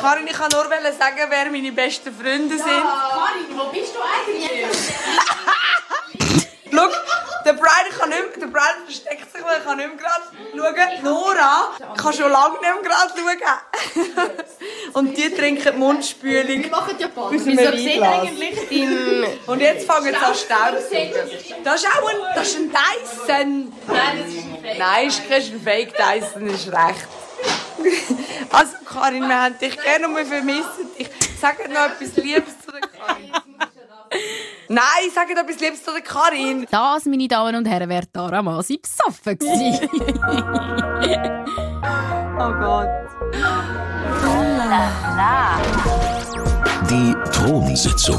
Karin, ich kann nur sagen, wer meine besten Freunde sind. Karin, wo bist du eigentlich? Schau, der Brian kann nicht mehr, der Brian versteckt sich, weil er kann nicht mehr gerade schauen. Nora kann schon lange nicht mehr gerade schauen. Und die trinken Mundspülung. Wir machen ja einem Wieso sieht eigentlich dein... Und jetzt fangen sie an Staub zu suchen. Das ist auch ein, das ist ein Dyson. Nein, das ist ein Fake. Nein, ist kein Fake Dyson, ist recht. Also Karin, wir haben dich gerne und wir vermissen dich. Sag noch etwas Liebes zu der Karin. Nein, sag etwas Liebes zu der Karin. Das, meine Damen und Herren, wäre Tara Masi besoffen gewesen. Oh Gott. Die Thronsitzung.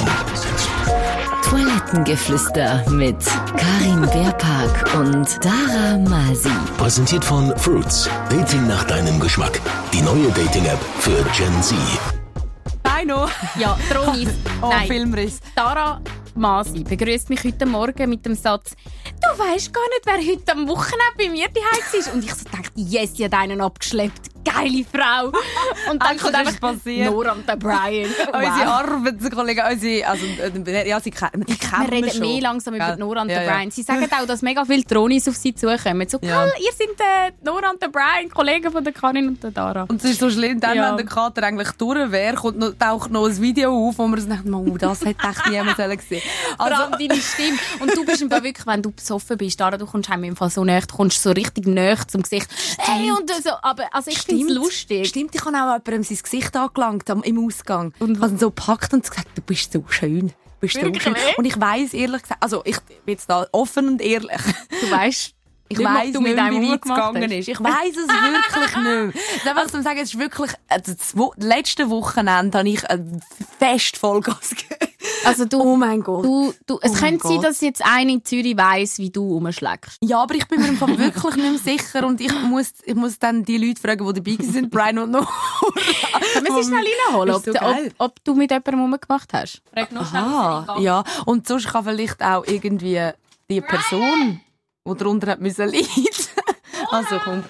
Toilettengeflüster mit Karin Beerpark und Dara Masi. Präsentiert von Fruits. Dating nach deinem Geschmack. Die neue Dating-App für Gen Z. Dino. ja, Tronis. Oh, Nein. Filmriss. Tara Masi begrüßt mich heute Morgen mit dem Satz: Du weißt gar nicht, wer heute am Wochenende bei mir daheim war. Und ich so dachte, yes, sie hat einen abgeschleppt. Geile Frau. Und dann kommt einfach ist passiert. Nora und der Brian. Unsere Arbeitskollegen, unsere, also, äh, ja, sie kennen, die kennen Wir reden schon. mehr langsam über die Nora und Ja, ja. Brian. Sie sagen auch, dass mega viele Tronis auf sie zukommen. So, Ja. «Gell, ihr seid äh, Nora und der Brian, Kollegen von der Karin und der Dara. Und es ist so schlimm, dann, wenn der Kater eigentlich durch wäre, kommt noch, taucht noch ein Video auf, wo man sich denkt, oh, das hätte echt niemand sollen Also, allem deine Stimme. Und du bist im Fall wirklich, wenn du besoffen bist, Dara, du kommst einem im Fall so näher, du kommst so richtig näher zum Gesicht. Hey, und so. Aber also ich finde es lustig. Stimmt, ich habe auch jemandem sein Gesicht angelangt am, im Ausgang. Und habe ihn so gepackt und gesagt, du bist so schön. Du bist Wirklich? schön. Und ich weiss ehrlich gesagt, also ich bin jetzt da offen und ehrlich. Du weißt, Ich weiss du nicht, mit mehr, einem wie weit es rumgemacht gegangen ist. Ich weiss es wirklich nicht mehr. Ich darf einfach sagen, es ist wirklich, also das letzte Wochenende habe ich ein fest Vollgas gegeben. Also du, Oh mein Gott. du, du es Oh könnte sein, Gott. dass jetzt einer in Zürich weiss, wie du rumschlägst. Ja, aber ich bin mir im Fall wirklich nicht mehr sicher und ich muss, ich muss dann die Leute fragen, die dabei sind, Brian und Nora. Können wir sie schnell reinholen, ob, so ob, ob du mit jemandem rumgemacht hast? Frag noch schnell. Ja. Und sonst kann vielleicht auch irgendwie die Person, die darunter hat müssen leiden. Also komm.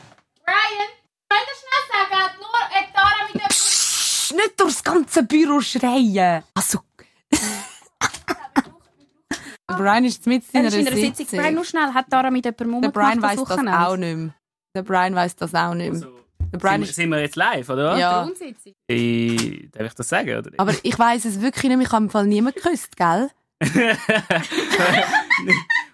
Brian, könnt ihr schnell sagen, nur äh, Tara mit dem... Nicht durchs ganze Büro schreien. Also. Brian ist mit in ist einer in einer Sitzung. Sitzung. Brian, nur schnell, hat Tara mit jemandem Der rumgemacht Brian weiß das Wochenende? auch nicht mehr. Der Brian weiß das auch nicht mehr. Der Brian Sind, ist, sind wir jetzt live, oder? ja. Ich, darf ich das sagen? Oder? nicht? Aber ich weiß es wirklich nicht. Ich habe im Fall niemand geküsst, gell?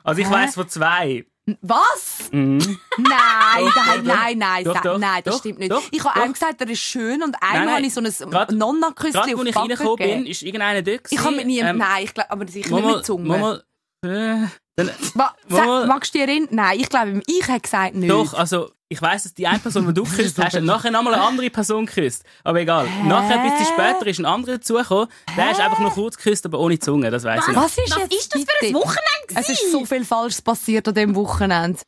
also ich weiss von zwei. Was? Mhm. Nein, Doch, nein, doch, nein, nein, Doch, doch, nein, das doch, stimmt nicht. doch, ich habe einem gesagt, er ist schön und Nein, einmal nein. habe ich so ein Grad- Nonna-Küsschen Gerade auf als die ich reingekommen bin, ist irgendeiner dort. Ich habe mit niemandem, Ähm, nein, ich glaube, aber sicher nicht mit Zunge. mal, äh, dann, Ma, sag, magst du dich erinnern? Nein, ich glaube, ich habe gesagt nicht. Doch, also ich weiss, dass die eine Person, die du geküsst hast, hat nachher nochmal eine andere Person geküsst. Aber egal. Nachher, ein bisschen später, ist ein anderer dazugekommen. Der ist einfach nur kurz geküsst, aber ohne Zunge, das weiss ich noch. Was ist Was jetzt ist das für ein? Wochenende Es ist so viel Falsches passiert an diesem Wochenende.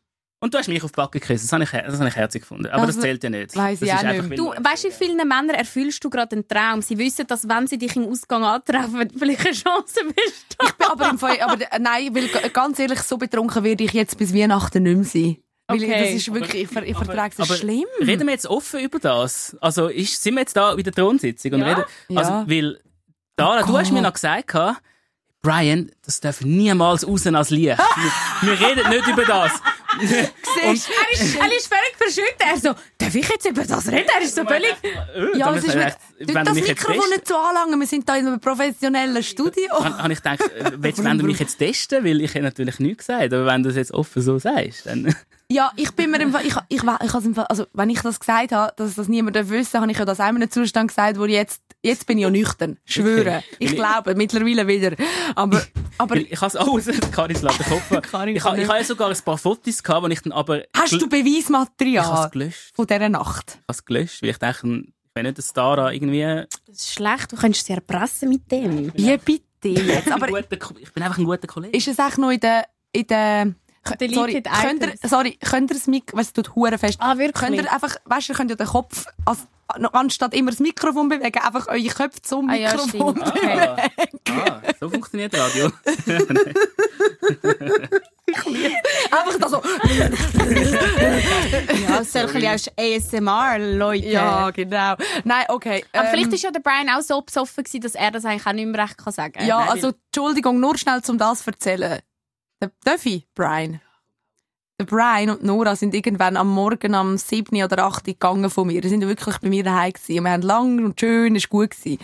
Und du hast mich auf die Backe geküsst, das habe ich, das habe ich herzig gefunden. Aber das, Das zählt ja nicht. weiss das ich auch nicht. weil- Du, weißt du, wie vielen Männern erfüllst du gerade einen Traum? Sie wissen, dass wenn sie dich im Ausgang antreffen, vielleicht eine Chance bist. Ich bin aber im Fall, aber nein, weil ganz ehrlich, so betrunken werde ich jetzt bis Weihnachten nicht mehr sein. Weil ich- Okay. das ist wirklich, ich, ver- ich Aber- vertrage es aber schlimm. Reden wir jetzt offen über das? Also ist, sind wir jetzt da bei der Thronsitzung? Und Ja. reden, also, Ja. Weil, Dara, du hast mir noch gesagt, Brian, das darf niemals raus als Licht. wir, wir reden nicht über das. Er, ist, er ist völlig verschüttet. Er so, darf ich jetzt über das reden? Er ist so völlig... Äh, Ja, es ist wir wirklich, wenn du das Mikrofon nicht so anlangen, wir sind da in einem professionellen Studio. Habe habe ich gedacht, äh, wenn du mich jetzt testen, weil ich habe natürlich nichts gesagt, aber wenn du es jetzt offen so sagst, dann... Ja, ich bin mir im Fall, ich, ich, ich, ich, im Fall, also, wenn ich das gesagt habe, dass das niemand darf wissen, habe ich ja das auch in einem Zustand gesagt, wo ich jetzt, jetzt bin ich ja nüchtern. Schwöre. Okay. Ich ich- glaube, mittlerweile wieder. Aber, aber, Weil ich habe es auch, Karin lässt den Kopf. Karin ich ich nicht. habe ja sogar ein paar Fotos gehabt, die ich dann aber... hast du Beweismaterial? Ich habe es gelöscht. Von dieser Nacht. Ich habe es gelöscht, weil ich ich will nicht, dass Dara irgendwie... Das ist schlecht, du könntest sie erpressen mit dem. Wie bitte jetzt? Aber ich bin einfach ein guter Kollege. ist es echt noch in der, in der, sorry, könnt ihr, sorry, könnt ihr das Mikro, weißt du, tut hure fest. Ah, wirklich? Könnt ihr einfach, weißt du, ihr könnt ja den Kopf, als, anstatt immer das Mikrofon bewegen, einfach eure Köpfe zum Ah, ja, Mikrofon. Okay. Ah, ah, so funktioniert Radio. Einfach da so. Ja, so ein bisschen ASMR, Leute. Ja, genau. Nein, okay. Aber ähm, vielleicht war ja der Brian auch so besoffen, gewesen, dass er das eigentlich auch nicht mehr recht kann sagen kann. Ja, also, Entschuldigung, nur schnell zum das zu erzählen. Der, ich, Brian? Der Brian und Nora sind irgendwann am Morgen am 7. oder 8. gegangen von mir. Die sind wirklich bei mir daheim gewesen. Wir haben lang und schön, es war gut gewesen.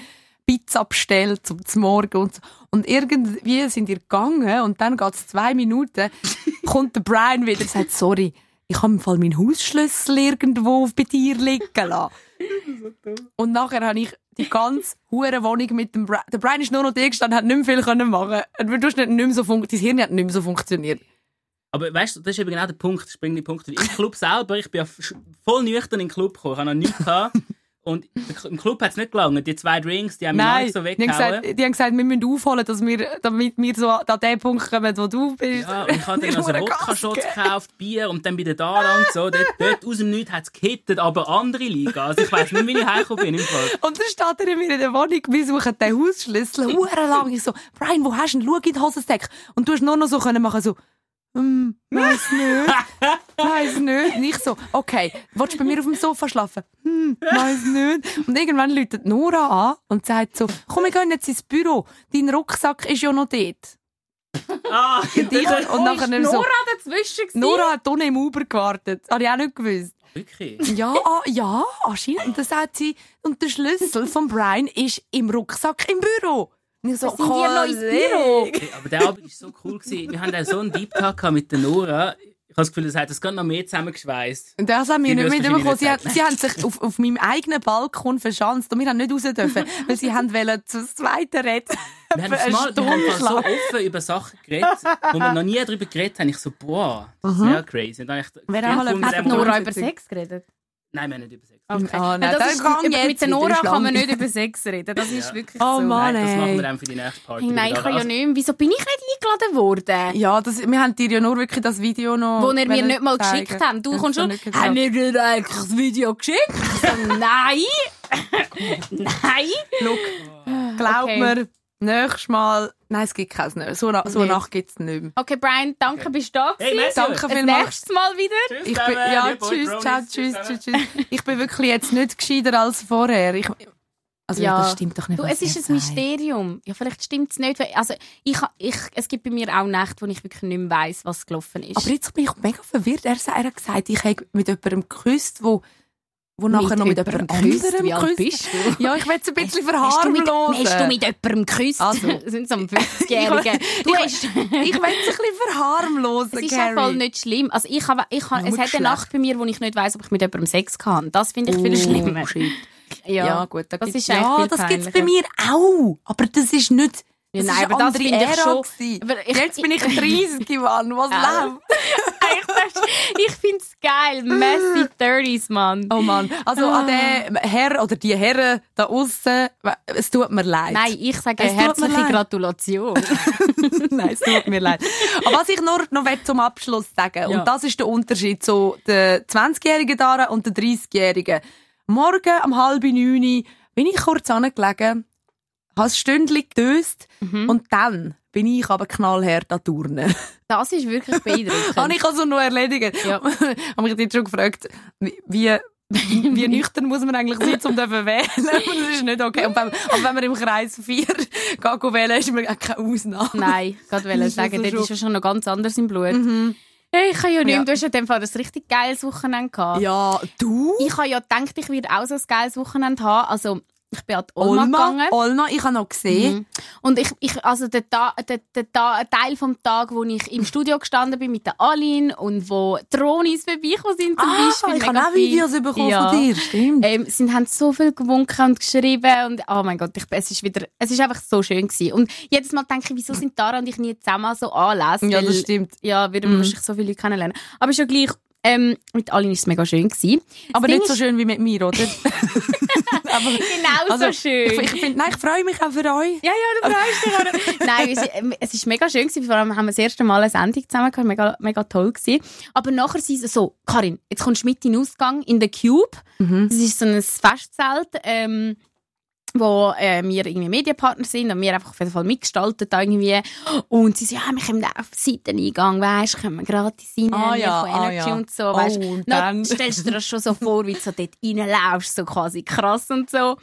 Pizza bestellt zum, Morgen und so. Und irgendwie sind wir gegangen und dann geht's zwei Minuten, kommt der Brian wieder und sagt, sorry, ich habe im Fall meinen Hausschlüssel irgendwo bei dir liegen lassen. Und nachher habe ich die ganze hure Wohnung mit dem Brian. Der Brian ist nur noch da gestanden, hat nicht mehr viel können machen. Du hast nicht, nicht mehr so dein Hirn hat nicht mehr so funktioniert. Aber weißt du, das ist eben genau der Punkt, der springende Punkt. Im Club selber, ich bin ja voll nüchtern in den Club gekommen, ich habe noch nichts gehabt. Und im Club hat es nicht gelangt. Die zwei Drinks, die haben mich Nein, nicht so die haben, weggehauen. gesagt, die haben gesagt, wir müssen aufholen, dass wir, damit wir so an den Punkt kommen, wo du bist. Ja, und ich habe dann noch so Hure Wodka-Shots gekauft, Bier und dann bei der Dara und so. Dort, dort aus dem Nichts hat es gehittet, aber andere Liga. Also ich weiss nicht, wie ich heimgekommen bin im Fall. Und dann steht er in mir in der Wohnung, wir suchen den Hausschlüssel, lang. Ich so, Brian, wo hast du ihn? Schau in die Hosensäcke. Und du hast nur noch so können machen, so, hm, weiss nicht, weiss nicht. Und ich so, okay, willst du bei mir auf dem Sofa schlafen? Hm, weiss nicht. Und irgendwann läutet Nora an und sagt so, komm, wir gehen jetzt ins Büro. Dein Rucksack ist ja noch dort. Ah, Und, ich, und nachher Ist so, Nora dazwischen gewesen? Nora hat unten im Uber gewartet. Habe ich auch nicht gewusst. wirklich? Ja, ah, ja, anscheinend. Und dann sagt sie, und der Schlüssel von Brian ist im Rucksack im Büro. Ich so, sind noch ins Büro? Aber der Abend war so cool. Gewesen. Wir haben dann so einen Deep Talk gehabt mit der Nora. Ich habe das Gefühl, das hat das gerade noch mehr zusammengeschweißt. Und das haben wir nicht mitbekommen. Sie, sie haben sich auf, auf meinem eigenen Balkon verschanzt und wir haben nicht raus dürfen, weil sie haben wollen zu zweiten reden. Wir haben, mal, wir haben Stunde mal so offen über Sachen geredet, wo wir noch nie darüber geredet haben. Ich so, boah, das ist sehr crazy. Und dann ich auch mal der Hat Nora über Sex geredet? Nein, wir haben nicht über Sex. Okay. Ah, nein, Ja, das ist, jetzt mit der Nora kann man nicht über Sex reden. Das ist wirklich Oh so. Mann. Nein, das machen wir dann für die nächste Party. Hey, nein, ich kann ja nicht mehr. Wieso bin ich nicht eingeladen worden? Ja, das, wir haben dir ja nur wirklich das Video noch Wo ihr mir wollen nicht mal zeigen. geschickt habt. Du Hast kommst schon, haben wir dir eigentlich das Video geschickt? Nein. nein. Glaub Okay. mir, nächstes Mal, nein, es gibt keins mehr. So, na- so eine. Nacht gibt es nicht mehr. Okay, Brian, danke, bist du da Hey, gewesen. merci. Danke vielmals. nächste Mal wieder. Tschüss Ich bin, ja, tschüss, Brownies. ciao, tschüss, tschüss, tschüss. Ich bin wirklich jetzt nicht gescheiter als vorher. Ich, also, Ja. das stimmt doch nicht. Du, es ist ein. Mysterium. Ja, vielleicht stimmt es nicht. weil- Also, ich, ich, es gibt bei mir auch Nächte, wo ich wirklich nicht mehr weiss, was gelaufen ist. Aber jetzt bin ich mega verwirrt. Er, er hat gesagt, ich habe mit jemandem geküsst, wo, wo nachher noch mit jemandem geküsst? anderem geküsst. bist du? Ja, ich will es ein bisschen verharmlosen. hast du mit jemandem geküsst? Also. Sind so ein 50-Jährigen. Du ich- hast... Ich will es ein bisschen verharmlosen, Es ist Carrie. voll nicht schlimm. Also ich habe, ich habe, es hat eine Nacht bei mir, wo ich nicht weiss, ob ich mit jemandem Sex kann. Das finde ich viel schlimmer. Oh, shit. Ja, Ja, gut, da das gibt's- ist ja, das gibt's bei peinlicher. mir auch. Aber das ist nicht. Ja, nein, aber das finde ich schon- ich- Jetzt bin ich 30 Mann. Was läuft? Ich, finde es geil. Messy 30s, Mann. Oh Mann. Also an den Herr oder die Herren da außen, es tut mir leid. Nein, ich sage Es herzliche. Gratulation. Nein, es tut mir leid. Aber was ich nur noch zum Abschluss sagen, Ja. und das ist der Unterschied zu der 20-jährigen Dara und der 30-jährigen. Morgen um halb neun bin ich kurz angelegen, habe ein Stündchen gedöst Mhm. und dann bin ich aber knallhart an Turnen. Das ist wirklich beeindruckend. Habe ich also noch erledigt. Ja. habe mich jetzt schon gefragt, wie, wie, nüchtern muss man eigentlich sein, um zu wählen? das ist nicht okay. Und wenn, aber wenn man im Kreis 4 geht wählen, ist man auch keine Ausnahme. Nein, wollte ist sagen, also schon- ist ja schon noch ganz anders im Blut. Hey, ich kann ja nicht, Ja. du hast ja in dem Fall ein richtig geiles Wochenende gehabt. Ja, du? Ich habe ja gedacht, ich werde auch so ein geiles Wochenende haben. Also, ich bin an die Olma, Olma, gegangen. Olma, ich habe noch gesehen. Mhm. Und ich, ich, also der, Ta der, der, ein Teil vom Tag, wo ich im Studio gestanden bin mit der Aline und wo Drohnis vorbeigekommen sind zum Ah, Beispiel. ich habe auch. Videos bekommen Ja. von dir, stimmt. Ähm, sie haben so viel gewunken und geschrieben und oh mein Gott, ich, es ist wieder, es ist einfach so schön gewesen. Und jedes Mal denke ich, wieso sind Tara und ich nie zusammen so anlesen? Ja, das stimmt. Ja, würden wir wahrscheinlich so viele Leute kennenlernen. Aber schon gleich, ähm, mit Aline ist es mega schön gewesen. Aber Ding nicht so schön wie mit mir, oder? aber, Genau also, so schön. Ich, ich find, nein, ich freue mich auch für euch. Ja, ja, du freust dich. Nein, es, ähm, es ist mega schön gewesen. Vor allem haben wir das erste Mal eine Sendung zusammen gehabt. Mega, mega toll gewesen. Aber nachher sind sie so, Karin, jetzt kommst du mit in den Ausgang in den Cube. Das ist so ein Festzelt. Ähm, wo äh, wir irgendwie Medienpartner sind und wir einfach auf jeden Fall mitgestaltet irgendwie. Und sie so, ja, wir kommen auf den Seiteneingang, weisst, können wir gratis rein, Ah, ja, von ah, Energy ja. und so, weisst. Oh, und Dann dann- stellst du dir das schon so vor, wie du so dort reinlaufst, so quasi krass und so.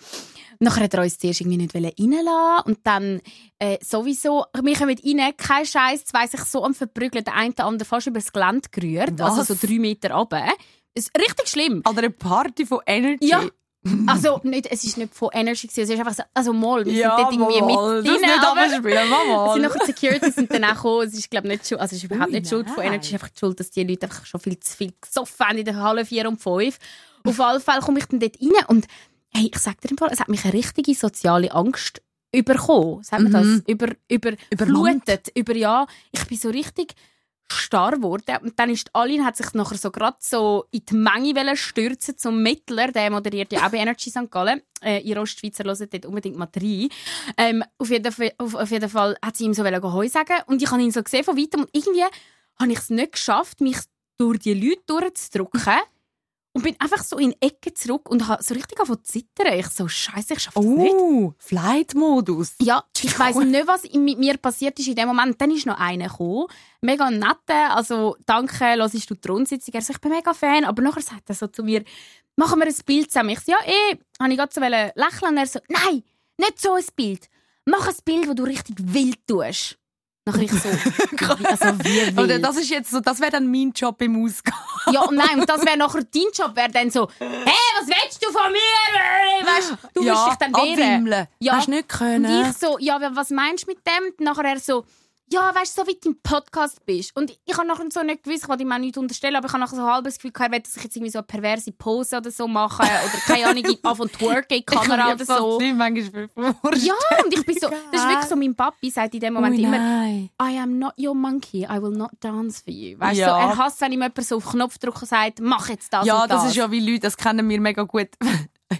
Nachher hat er uns zuerst irgendwie nicht reinlassen und dann äh, sowieso, wir kommen rein, kein Scheiß, zwei sich so am Verprügeln, der eine der andere fast über das Gelände gerührt, Was? also so drei Meter runter. Ist richtig schlimm. An einer Party von Energy. Ja. Also, nicht, es ist nicht von Energy, gewesen, es ist einfach so, also mal, wir Ja, sind dort irgendwie mal, mit das drin, nicht aber abspielen, mal. sind nachher die Securities sind dann auch gekommen, es ist glaube nicht schuld, also es ist überhaupt Ui, nicht schuld von. Energy, es ist einfach die Schuld, dass die Leute einfach schon viel zu viel gesoffen haben in der Halle 4 und 5. Auf alle Fälle komme ich dann dort rein und hey, ich sag dir im Fall, es hat mich eine richtige soziale Angst überkommen, sagt man Mhm. das? Über, über, Übermannt. überflutet, über ja, ich bin so richtig starr geworden und dann ist Aline hat sich nachher so gerade so in die Menge stürzen zum Mittler, der moderiert ja auch bei Energy St. Gallen. Äh, ihr Ostschweizer hört dort unbedingt mal rein. Ähm, auf, jeden Fall, auf, auf jeden Fall hat sie ihm so Heu sagen und ich habe ihn so gesehen von weitem und irgendwie habe ich es nicht geschafft, mich durch die Leute durchzudrücken und bin einfach so in Ecken zurück und habe so richtig angefangen zu zittern. Ich so, scheiße, ich schaffe das nicht. Oh, Flight-Modus. Ja, ich weiß nicht, was mit mir passiert ist in dem Moment. Dann ist noch einer gekommen. Mega netter. Also, danke, hörst du die Thronsitzung? Er so, ich bin mega Fan. Aber nachher sagt er so zu mir, machen wir ein Bild zusammen. Ich so, ja, eh. Habe ich gerade so lächeln. Und er so, nein, nicht so ein Bild. Mach ein Bild, wo du richtig wild tust. Nachher ich so, wie- also wie Oder das ist jetzt so, das wäre dann mein Job im Ausgang. Ja, und nein, und das wäre nachher dein Job, wäre dann so, hey, was willst du von mir? Weißt, du ja, willst dich dann wehren. abwimmeln. Ja. Hast nicht können. Und ich so, ja, was meinst du mit dem? Und nachher er so, ja, weißt du, so wie du im Podcast bist. Und ich habe nachher so nicht gewusst, ich wollte ihm auch nicht unterstellen, aber ich habe nachher so ein halbes Gefühl gehabt, er will, dass ich jetzt irgendwie so eine perverse Pose oder so mache oder keine Ahnung, anfangen twerken in die Kamera oder so. Das manchmal vorstellen. Ja, und ich bin so, das ist wirklich so, mein Papi sagt in dem Moment Ui, immer. I am not your monkey, I will not dance for you. Weißt du, Ja. so, er hasst, wenn ihm jemand so auf den Knopf und sagt, mach jetzt das Ja, und das das. ist ja wie Leute, das kennen wir mega gut.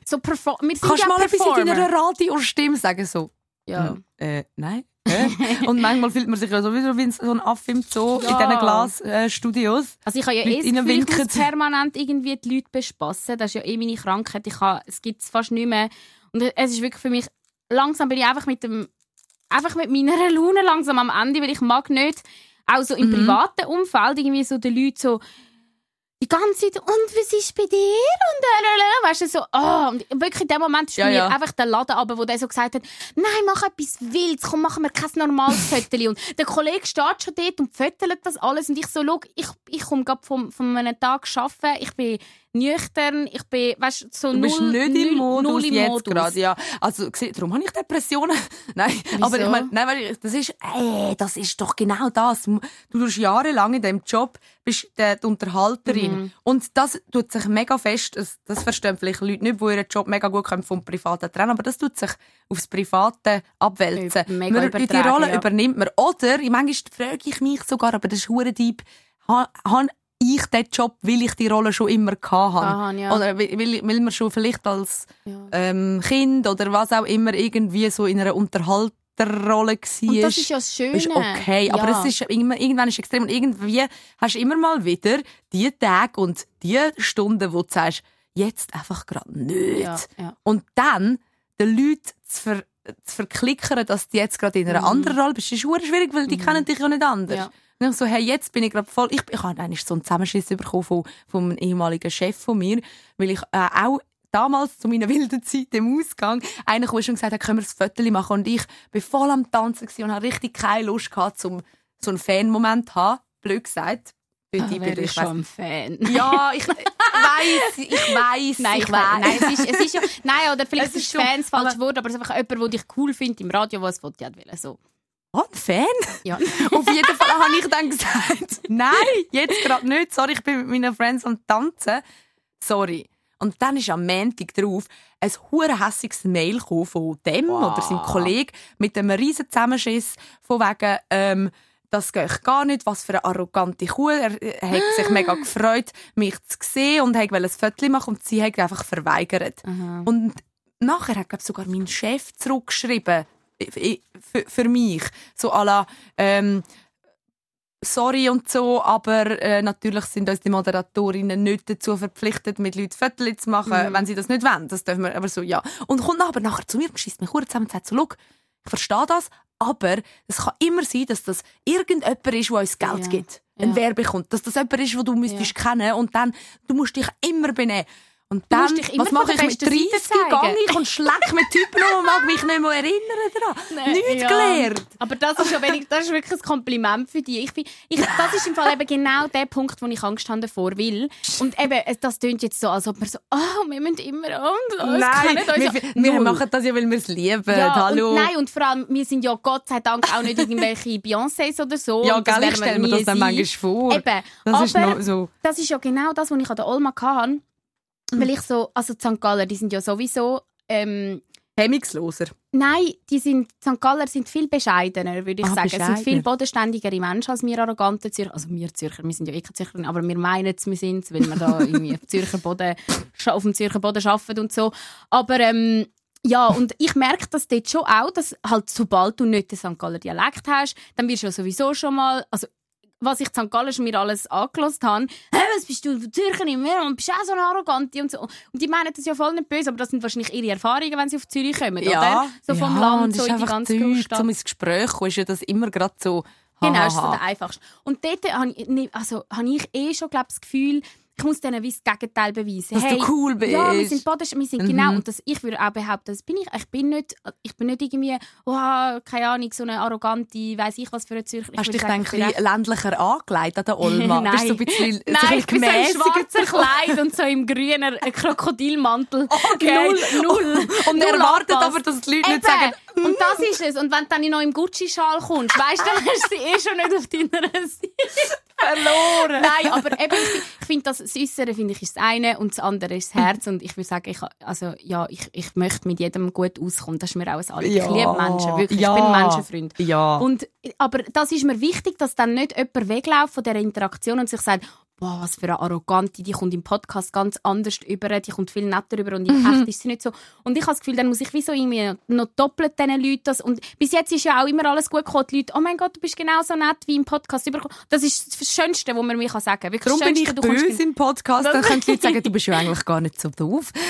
so perform wir sind Kannst ja du mal etwas in Performer. deiner Radiostimme sagen? So, Ja. äh, nein. Und manchmal fühlt man sich ja sowieso wie so ein Affe im Zoo Ja. in diesen Glasstudios. Also ich habe ja eh das permanent irgendwie die Leute bespassen. Das ist ja eh meine Krankheit. Ich habe, es gibt es fast nicht mehr. Und es ist wirklich für mich, langsam bin ich einfach mit dem, einfach mit meiner Laune langsam am Ende, weil ich mag nicht, auch so im Mhm. privaten Umfeld, irgendwie so den Leuten so, die ganze Zeit, und was ist bei dir? Und äh, weißt du, so, oh, und wirklich in dem Moment ist Ja, mir ja. einfach der Laden aber, wo der so gesagt hat, nein, mach etwas Wildes, komm, machen wir kein normales Foto. Und der Kollege steht schon dort und fötelt das alles und ich so, schau, ich, ich komme gerade vom, von einem Tag arbeiten, ich bin nüchtern, ich bin, weißt du, so Du bist null, nicht im Modus null im jetzt Modus. gerade, ja. Also, darum habe ich Depressionen. nein, aber ich Wieso? meine, nein, weil das ist, äh, das ist doch genau das. Du tust jahrelang in diesem Job, bist die, die Unterhalterin. Mhm. Und das tut sich mega fest, das, das verstehen vielleicht Leute nicht, die ihren Job mega gut können vom Privaten trennen, aber das tut sich aufs Private abwälzen. Mega Man, die Rolle ja. übernimmt man. Oder, manchmal frage ich mich sogar, aber das ist hure deep, ich diesen Job, weil ich die Rolle schon immer habe. Aha, ja. Oder weil, weil man schon vielleicht als Ja. ähm, Kind oder was auch immer irgendwie so in einer Unterhalterrolle war. Und das ist ja das Schöne. ist okay, aber Ja. es ist immer, irgendwann ist es extrem und irgendwie hast du immer mal wieder die Tage und die Stunden, wo du sagst, jetzt einfach gerade nicht. Und dann den Leuten zu, ver zu verklickern, dass du jetzt gerade in einer anderen Rolle bist, ist schwierig, weil die kennen dich ja nicht anders. Und ich so, hey, jetzt bin ich gerade voll, ich, ich habe eigentlich so einen Zusammenschiss bekommen von, von einem ehemaligen Chef von mir, weil ich äh, auch damals zu meiner wilden Zeit im Ausgang einer kam schon gesagt hat, können wir ein Foto machen und ich bin voll am Tanzen und habe richtig keine Lust gehabt, zum so einen Fan-Moment zu haben, blöd gesagt. Dort Ah, ich wäre bin, ich ich weiss- schon ein Fan. ja, ich weiß, ich weiß, Nein, ich ich weiß. nein, es ist, es ist ja, nein, oder vielleicht Es ist ist es Fans falsch Wort, aber es ist einfach jemand, der dich cool findet im Radio, was es wollte will. So. Oh, ein Fan? Ja. Auf jeden Fall habe ich dann gesagt, nein, jetzt gerade nicht. Sorry, ich bin mit meinen Friends am Tanzen. Sorry. Und dann ist am Montag drauf ein hure hässiges Mail von dem oder seinem Kollegen mit einem riesen Zusammenschiss von wegen, ähm, das geht gar nicht, was für eine arrogante Kuh. Er, er hat sich mega gefreut, mich zu sehen und wollte ein Foto machen und sie hat einfach verweigert. Und nachher hat ich, sogar mein Chef zurückgeschrieben für, für mich. So à la, ähm, sorry und so, aber äh, natürlich sind uns die Moderatorinnen nicht dazu verpflichtet, mit Leuten Fotos zu machen, Mhm. wenn sie das nicht wollen. Das dürfen wir, aber so, ja. Und kommt dann aber nachher zu mir und schießt mich kurz zusammen und sagt so, «Look, ich verstehe das, aber es kann immer sein, dass das irgendjemand ist, der uns Geld Ja. gibt. Ein Ja. Werbekunden. Dass das jemand ist, den du müsstest kennen und dann, du musst dich immer benehmen. Und dann, musst dich immer was mache ich mit besten 30 Seite zeigen. gehe ich und schleck mit Typen um und mag mich nicht mehr erinnern daran. Nichts Ja. gelernt. Aber das ist, ja wenig, das ist wirklich ein Kompliment für dich. Ich, bin- ich, das ist im Fall eben genau der Punkt, wo ich Angst habe davor will. Und eben, das tönt jetzt so, als ob wir so, oh, wir müssen immer Angst haben. Nein, uns wir, wir machen das ja, weil wir es lieben. ja, Hallo. Und, nein, und vor allem, wir sind ja Gott sei Dank auch nicht irgendwelche Beyoncés oder so. ja, gell, ich stelle mir das dann manchmal vor. Eben. Das aber ist so. das ist ja genau das, was ich an der Olma hatte. Weil ich so, also die St. Galler, die sind ja sowieso, ähm, Hemmungsloser. Nein, die sind, St. Galler sind viel bescheidener, würde ich Ah, sagen. Es sind viel bodenständigere Menschen als wir arrogante Zürcher. Also wir Zürcher, wir sind ja eh keine Zürcherin, aber wir meinen es, wir sind weil wir da irgendwie auf, Zürcher Boden, auf dem Zürcher Boden arbeiten und so. Aber ähm, ja, und ich merke das dort schon auch, dass halt sobald du nicht den St. Galler Dialekt hast, dann wirst du ja sowieso schon mal, also was ich in St. Gallen mir alles angelassen habe, hey, was bist du für Zürcherin mehr und bist auch so eine Arrogante und so. Und die meinen das ja voll nicht böse, aber das sind wahrscheinlich ihre Erfahrungen, wenn sie auf Zürich kommen, oder? So vom ja, Land, so in die ganze Großstadt. um ins Gespräch ist ja das immer gerade so. Genau, ist so der einfachste. Und dort habe ich, nicht- also, habe ich eh schon glaub, das Gefühl, ich muss denen wie das Gegenteil beweisen. Dass du hey, cool bist. Ja, wir sind Boden, wir sind Mhm. genau. Und das, ich würde auch behaupten, das bin ich. Ich bin nicht, ich bin nicht irgendwie, oh, keine Ahnung, so eine arrogante, weiß ich was für eine Zürcher. Hast du dich dann ich ein ländlicher angelegt an der Olma? Nein. Bist du so ein bisschen, so ein Nein, ich bin so im schwarzen? Kleid und so im grünen Krokodilmantel. Okay. Null, null. Und null erwartet angepasst. aber, dass die Leute nicht Eben. sagen, Und das ist es. Und wenn du dann noch im Gucci-Schal kommst, weißt du, dann du sie eh schon nicht auf deiner Seite. verloren. Nein, aber eben, ich, finde, das, das Äußere finde ich ist das eine und das andere ist das Herz. Und ich würde sagen, ich, also, ja, ich, ich möchte mit jedem gut auskommen. Das ist mir auch ein Anliegen. Ja. Ich liebe Menschen, wirklich. Ja. Ich bin Menschenfreund. Ja. Und, aber das ist mir wichtig, dass dann nicht jemand wegläuft von dieser Interaktion und sich sagt, boah, was für eine Arrogante, die kommt im Podcast ganz anders über, die kommt viel netter über und in echt ist sie nicht so. Und ich habe das Gefühl, dann muss ich wie so irgendwie noch doppelt diesen Leuten das, und bis jetzt ist ja auch immer alles gut gekommen, die Leute, oh mein Gott, du bist genauso nett wie im Podcast überkommen. Das ist das Schönste, was man mir sagen kann. Wirklich Darum das bin Schönste, ich böse im Podcast. Dann können die Leute sagen, du bist ja eigentlich gar nicht so doof.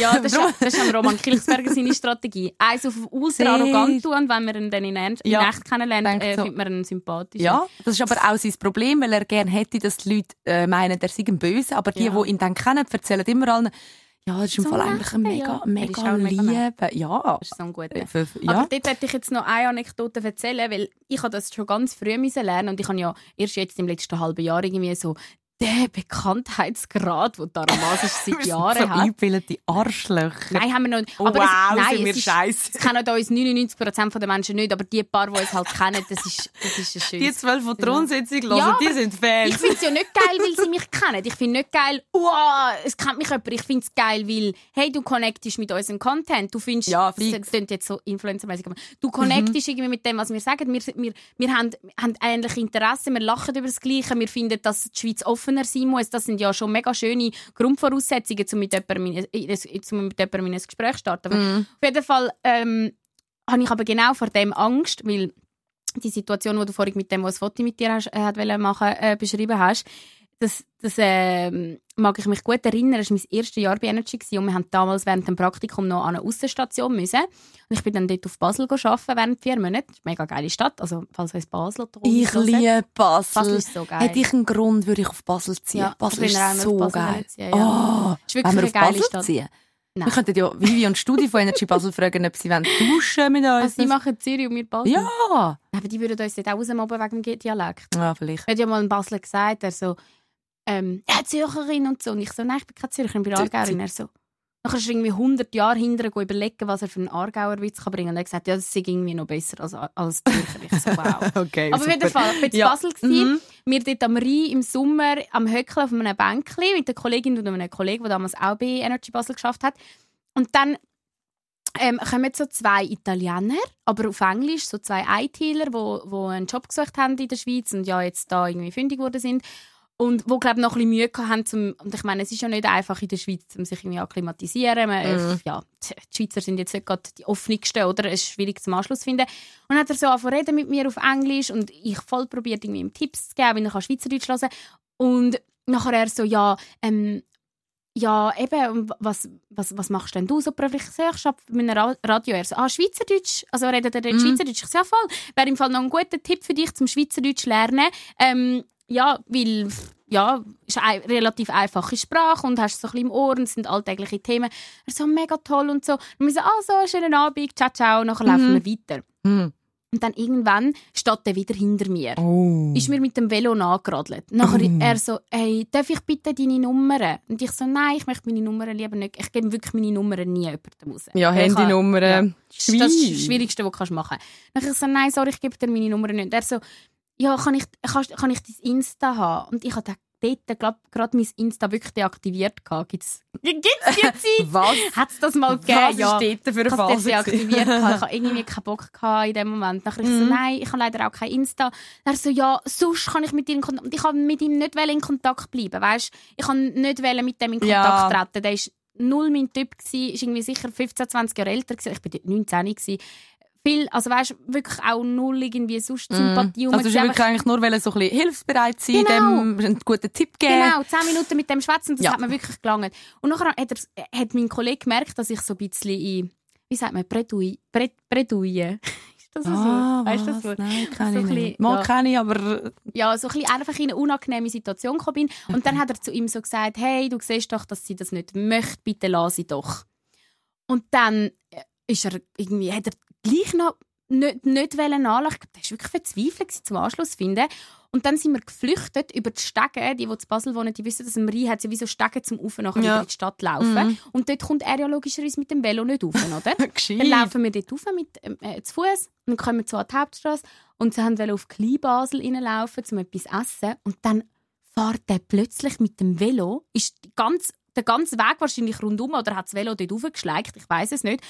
Ja, das ist, das ist am Roman Kilchsberger seine Strategie. Eins auf ultra arrogant tun und wenn man ihn dann in, Ernst, in Ja. echt kennenlernt, äh, so. findet man ihn sympathisch. Ja, das ist aber auch sein Problem, weil er gerne hätte, dass die Leute äh, meinen, er sei ein Böse. Aber die, Ja. die ihn dann kennen, erzählen immer allen, ja, das ist im So Fall nett, eigentlich ein mega, ja. Mega liebe. Ja. Das ist so ein guter. Äh, für- Aber ja. dort hätte ich jetzt noch eine Anekdote erzählen, weil ich habe das schon ganz früh lernen und ich habe ja erst jetzt im letzten halben Jahr irgendwie so den Bekanntheitsgrad, den Taramas seit Wir sind Jahren so hat. eingebildete Arschlöcher. Nein, haben wir noch nicht. Aber wow, es, nein, sind wir scheisse. es kennen uns 99% der Menschen nicht, aber die paar, die uns halt kennen, das ist, das ist ein Die schönes. zwölf, die die Rundsitzung hören, Ja, die sind Fans. Ich finde es ja nicht geil, weil sie mich kennen. Ich finde nicht geil, wow, es kennt mich jemand. Ich finde es geil, weil, hey, du connectest mit unserem Content. Du findest, Ja, das klingt jetzt so influencermäßig, aber du connectest irgendwie mit dem, was wir sagen. Wir, wir, wir haben, haben ähnliche Interessen, wir lachen über das Gleiche, wir finden, dass die Schweiz offener sein muss. Das sind ja schon mega schöne Grundvoraussetzungen, um mit jemandem in, ein Gespräch zu starten. Aber Auf jeden Fall ähm, habe ich aber genau vor dem Angst, weil die Situation, die du vorhin mit dem, was Foto mit dir hast, äh, hat machen, äh, beschrieben hast, das, das ähm, mag ich mich gut erinnern. Das war mein erstes Jahr bei Energy gewesen, und wir haben damals während dem Praktikum noch an eine Aussenstation müssen. Und ich bin dann dort auf Basel arbeiten während vier Monaten. Das ist eine mega geile Stadt. Also, falls euch Basel Ich hört. liebe Basel. Basel ist so geil. Hätte ich einen Grund, würde ich auf Basel ziehen. Ja, Basel ich bin auch ist so auf Basel geil. ziehen, Oh, ja. Ist wirklich Wollen wir eine auf geile Basel Stadt. ziehen? Nein. Wir könnten ja Vivi und Studi von Energy Basel fragen, ob sie duschen mit uns. Also, die machen Zürich und wir Basel. ja. Aber die würden uns dort auch rausmobben wegen dem Dialekt. ja, vielleicht. Hat ja mal ein Basler gesagt, er so, ähm, ja, Zürcherin und so. Und ich so, nein, ich bin keine Zürcherin, ich bin Aargauerin. Er so, nachher ist er irgendwie 100 Jahre hinterher überlegen, was er für einen Aargauer Witz kann bringen. Und er hat gesagt, ja, das ist irgendwie noch besser als, als Zürcher. Ich so, wow. Okay, Aber auf jeden Fall, ich war in Ja. Basel. Mhm. Wir dort am Rhein im Sommer am Höckeln auf einem Bänkchen mit einer Kollegin und einem Kollegen, der damals auch bei Energy Basel geschafft hat. Und dann ähm, kommen so zwei Italiener, aber auf Englisch, so zwei ITler, die wo, wo einen Job gesucht haben in der Schweiz und ja jetzt da irgendwie fündig geworden sind. Und wo glaube noch ein bisschen Mühe haben zum und ich meine es ist ja nicht einfach in der Schweiz um sich irgendwie akklimatisieren man, Mhm. ja die Schweizer sind jetzt nicht gerade die offensten oder es ist schwierig zum Anschluss zu finden und dann hat er so angefangen reden mit mir auf Englisch und ich voll probiert irgendwie ihm Tipps zu geben wie er Schweizerdeutsch hören und nachher er so ja ähm, ja, eben, was, was, was machst denn du so beruflich? Ich so, ich arbeite bei einem Ra- Radio. Er so, ah, Schweizerdeutsch? Also redet er Mhm. dort Schweizerdeutsch? Ich so, ja, voll. Wäre im Fall noch ein guter Tipp für dich, zum Schweizerdeutsch lernen. Ähm, ja, weil, ja, ist eine relativ einfache Sprache und hast so ein bisschen im Ohr und es sind alltägliche Themen. Er so, mega toll und so. Und wir so, ah, so, schönen Abend, ciao, ciao, nachher laufen wir weiter. Mhm. Und dann irgendwann steht er wieder hinter mir Oh. ist mir mit dem Velo nachgeradelt. Nachher Oh. er so, hey, darf ich bitte deine Nummern? Und ich so, nein, ich möchte meine Nummern lieber nicht. Ich gebe wirklich meine Nummern nie jemandem raus. Ja, Weil ich habe- Handynummer. Ja. Das ist das schwierig. Schwierigste, was du kannst machen kannst. ich so, nein, sorry, ich gebe dir meine Nummern nicht. Er so, ja, kann ich, kann, kann ich dein Insta haben? Und ich habe dort gerade mein Insta wirklich deaktiviert. gehabt. Gibt's, gibt's die Zeit? Was? Hat es das mal gegeben? Was ja. ist dort für eine habe Phase? deaktiviert. gehabt. Ich habe irgendwie keinen Bock gehabt in dem Moment. Nachher ich so, Mhm. nein, ich habe leider auch kein Insta. Er so, ja, sonst kann ich mit ihm in Kontakt. Und ich habe mit ihm nicht in Kontakt bleiben, weißt? Ich habe nicht mit dem in Kontakt Ja. treten. Der ist null mein Typ ist irgendwie sicher 15, 20 Jahre älter gsi. Ich bin dort 19 gsi. Viel, also weißt, wirklich auch null irgendwie sonst Sympathie. Also du hast wirklich eigentlich nur wollen so ein bisschen hilfsbereit sein, Genau. dem einen guten Tipp geben. Genau, zehn Minuten mit dem Schwätzen, das Ja. hat mir wirklich gelangt. Und nachher hat, er, hat mein Kollege gemerkt, dass ich so ein bisschen in, wie sagt man, Bredouille, Bred, Bredouille. Ist das so? Ah, weißt du das? Nein, So kenne ein ich bisschen, nicht. Mal ja. kenne ich, aber... Ja, so ein bisschen einfach in eine unangenehme Situation gekommen bin. Und dann hat er zu ihm so gesagt, hey, du siehst doch, dass sie das nicht möchte, bitte lass sie doch. Und dann äh, ist er irgendwie, hat er gleich noch nicht, nicht wollen nachlachen. Ich glaube, der war wirklich verzweifelt zum Anschluss finden. Und dann sind wir geflüchtet über die Stege. Die, die zu Basel wohnen, die wissen, dass im Rhein hat sie wie so Stege zum Rauf nachher Ja. in die Stadt laufen. Und dort kommt er ja logischerweise mit dem Velo nicht rauf, oder? Dann laufen wir dort rauf mit, äh, zu Fuß und kommen wir so an die Hauptstraße und sie wollten auf Kleinbasel reinlaufen, um etwas zu essen. Und dann fährt er plötzlich mit dem Velo, ist ganz, der ganze Weg wahrscheinlich rundum oder hat das Velo dort raufgeschleicht, ich weiß es nicht,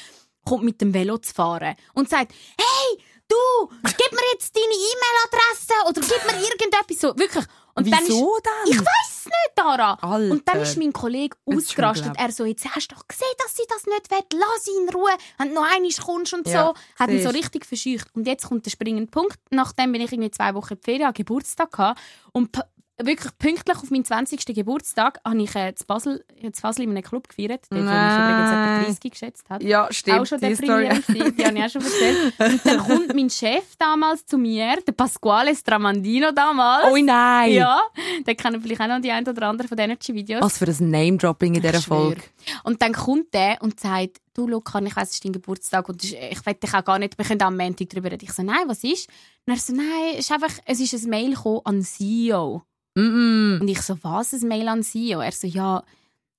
kommt mit dem Velo zu fahren und sagt, hey, du, gib mir jetzt deine E-Mail-Adresse oder gib mir irgendetwas so, wirklich. Und dann ist, Wieso denn? ich weiß es nicht, Dara. Alter. Und dann ist mein Kollege ausgerastet. Er so, jetzt hast du doch gesehen, dass sie das nicht will. Lass sie in Ruhe. Wenn du noch einmal kommst und Ja, so. Hat ihn so richtig verscheucht. Und jetzt kommt der springende Punkt. Nachdem bin ich irgendwie zwei Wochen in die Ferien, hatte Geburtstag gehabt. Und wirklich pünktlich auf meinen 20. Geburtstag habe ich äh, zu Basel, in Basel in einem Club gefeiert. Dort, wo mich übrigens etwa Nein. 30 geschätzt hat Ja, stimmt. auch schon die deprimierend gewesen. Die habe ich auch schon erzählt. Und dann kommt mein Chef damals zu mir, der Pasquale Stramandino damals. Oh nein! Ja, den kennen vielleicht auch noch die ein oder andere von den Energy-Videos. Was für ein Name-Dropping in dieser. Folge. Und dann kommt der und sagt, du Lucan, ich weiss, es ist dein Geburtstag und ich will dich auch gar nicht, wir können am Montag darüber reden. Ich so, nein, was ist? Und er so, nein, es ist einfach, es ist ein Mail gekommen an CEO. Mm -mm. Und ich so, was, ein Mail an CEO? Er so, ja,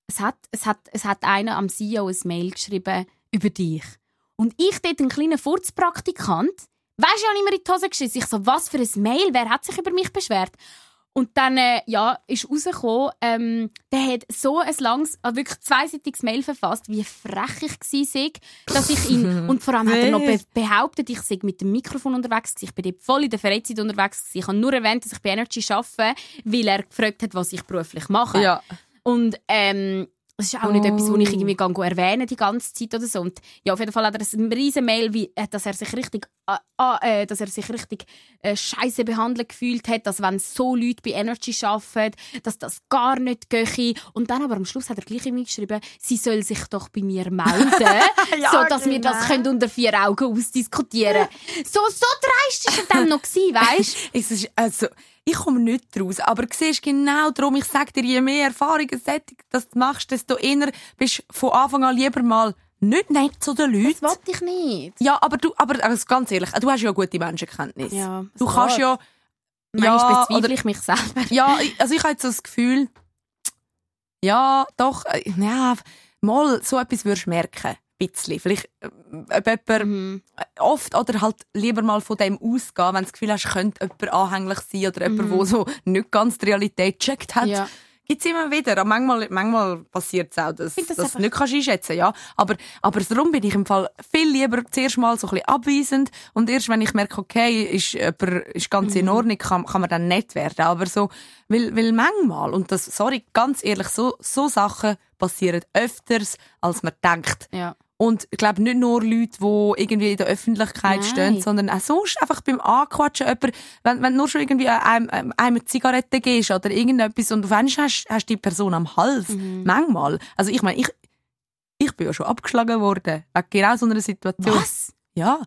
es hat, es hat, es hat einer am CEO ein Mail geschrieben über dich. Und ich dort ein kleiner Furzpraktikant, weisst du, ich habe immer in die Hose geschissen. Ich so, was für ein Mail? Wer hat sich über mich beschwert? Und dann äh, ja, ist rausgekommen, ähm, der hat so ein langes, äh, wirklich zweiseitiges Mail verfasst, wie frech ich sei, dass ich ihn, und vor allem hat er noch be behauptet, ich sei mit dem Mikrofon unterwegs gewesen. Ich bin dort voll in der Freizeit unterwegs gewesen. Ich habe nur erwähnt, dass ich bei Energy arbeite, weil er gefragt hat, was ich beruflich mache. Ja. Und ähm, das ist auch nicht Oh. etwas, was ich irgendwie gehe erwähne die ganze Zeit oder so. Und ja, auf jeden Fall hat er ein riesen Mail, wie, äh, dass er sich richtig, äh, äh, dass er sich richtig äh, scheiße behandelt gefühlt hat, dass wenn so Leute bei Energy arbeiten, dass das gar nicht gehe. Und dann aber am Schluss hat er gleich irgendwie geschrieben, sie soll sich doch bei mir melden, so dass wir das genau. können unter vier Augen ausdiskutieren. so so dreist ist er dann noch gewesen, weißt? Es ist, also, ich komme nicht raus. Aber du siehst genau darum, ich sage dir, je mehr Erfahrungen du machst, desto eher bist du von Anfang an lieber mal nicht nett zu den Leuten. Das wollte ich nicht. Ja, aber du, aber also ganz ehrlich, du hast ja gute Menschenkenntnis. Ja, du es kannst geht. ja, Manchmal Ja, bezweifle oder- ich mich selber. ja, also ich habe jetzt so das Gefühl, ja, doch, äh, ja, mal so etwas würdest du merken. Bisschen. Vielleicht, äh, ob jemand Mhm. oft oder halt lieber mal von dem ausgehen, wenn du das Gefühl hast, könnte jemand anhänglich sein oder jemand, der so nicht ganz die Realität gecheckt hat. Ja. Gibt es immer wieder. Aber manchmal, manchmal passiert es auch, dass, finde das du nicht kannst einschätzen ja. Aber, aber darum bin ich im Fall viel lieber zuerst mal so ein bisschen abweisend und erst wenn ich merke, okay, ist, jemand, ist ganz Mhm. in Ordnung, kann, kann man dann nett werden. Aber so, weil, weil manchmal, und das, sorry, ganz ehrlich, so, so Sachen passieren öfters, als man denkt. Ja. Und ich glaube nicht nur Leute, die irgendwie in der Öffentlichkeit Nein. stehen, sondern auch sonst einfach beim Anquatschen. Jemand, wenn, wenn du nur schon irgendwie einem, einem eine Zigarette gehst oder irgendetwas und du weißt, hast, hast die Person am Hals. Mhm. Manchmal. Also ich meine, ich, ich bin ja schon abgeschlagen worden. Wegen genau so einer Situation. Was? Ja.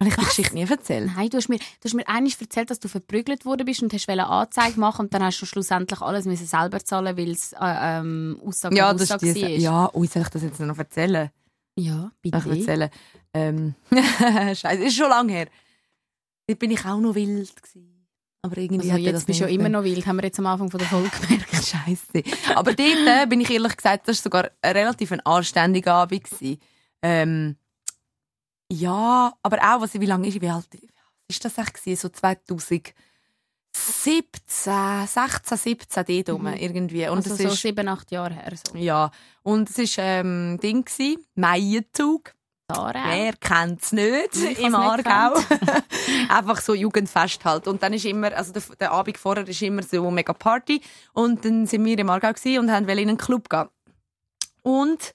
Habe ich die Geschichte nie erzählt? Nein, du hast mir, du hast mir eigentlich erzählt, dass du verprügelt worden bist und hast eine Anzeige machen und dann hast du schlussendlich alles müssen selber zahlen, weil es äh, ähm, Aussage Ja, auf Aussage war. ja, soll ich das jetzt noch erzählen? Ja, bitte. Ich erzählen. Ähm, Scheiße, ist schon lange her. Dort bin ich auch noch wild. Gewesen. Aber irgendwie also jetzt bist du ja immer noch wild, haben wir jetzt am Anfang von der Folge gemerkt. Scheiße. Aber dort äh, bin ich ehrlich gesagt, das war sogar ein relativ ein anständiger Abend. Ähm, ja, aber auch, was, wie lange ist, wie alt ist das eigentlich? So 2000. 17, 16, 17 dort rum, mhm. irgendwie. Und also so ist, 7, 8 Jahre her. So. Ja, und es war ähm, Ding, Maienzug. Wer kennt es nicht ich im Aargau? Einfach so Jugendfest halt. Und dann ist immer, also der, der Abend vorher ist immer so mega Party. Und dann sind wir im Aargau und haben in einen Club gehen. Und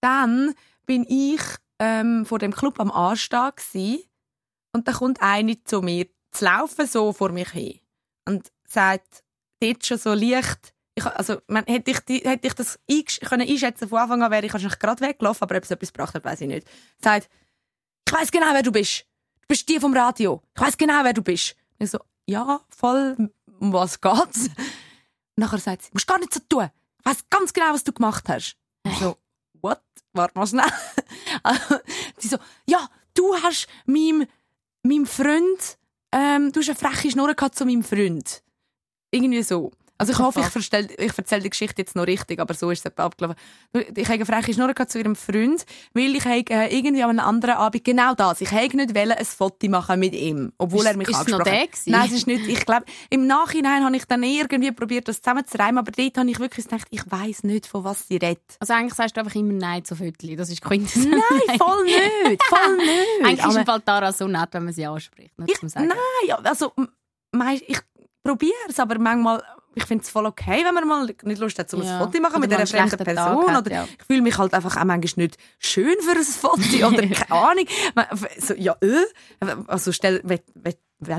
dann bin ich ähm, vor dem Club am Anstehen und da kommt eine zu mir zu laufen so vor mich hin. Und sagt, dort schon so leicht, ich, also, man, hätte, ich, hätte ich das eingesch- können einschätzen von Anfang an, wäre ich wahrscheinlich gerade weggelaufen, aber ob es etwas gebracht hat, weiß ich nicht. Sagt, ich weiß genau, wer du bist. Du bist die vom Radio. Ich weiß genau, wer du bist. Und ich so, ja, voll, um was geht's? Nachher sagt sie, musst gar nicht so tun. Ich weiß ganz genau, was du gemacht hast. Ich so, what? Warte mal schnell. sie so, ja, du hast meinem, meinem Freund, ähm, du hast eine freche gehabt zu meinem Freund. Irgendwie so. Also ich hoffe, ich, verstell, ich erzähle die Geschichte jetzt noch richtig, aber so ist es abgelaufen. Ich habe freche Schnurre gehabt zu ihrem Freund, weil ich habe, äh, irgendwie an einem anderen Abend genau das. Ich wollte nicht wollen, ein Foto machen mit ihm, obwohl Ist- er mich ist es noch angesprochen hat. Nein, es ist nicht. Ich glaube, im Nachhinein habe ich dann irgendwie probiert, das zusammenzureimen, aber dort habe ich wirklich gedacht, ich weiß nicht, von was sie redet. Also eigentlich sagst du einfach immer Nein zu Viertel. Das ist Quintessenz. Nein, voll nicht, voll nicht. Eigentlich ist Aber- im Fall Tara so nett, wenn man sie anspricht. Nur Ich, nein, also ich probiere es, aber manchmal ich finde es voll okay, wenn man mal nicht Lust hat, um Ja. ein Foto machen Oder mit einer fremden Person. Hat, oder ja. Ich fühle mich halt einfach auch manchmal nicht schön für ein Foto oder keine Ahnung. So, ja, äh, also stell, wenn,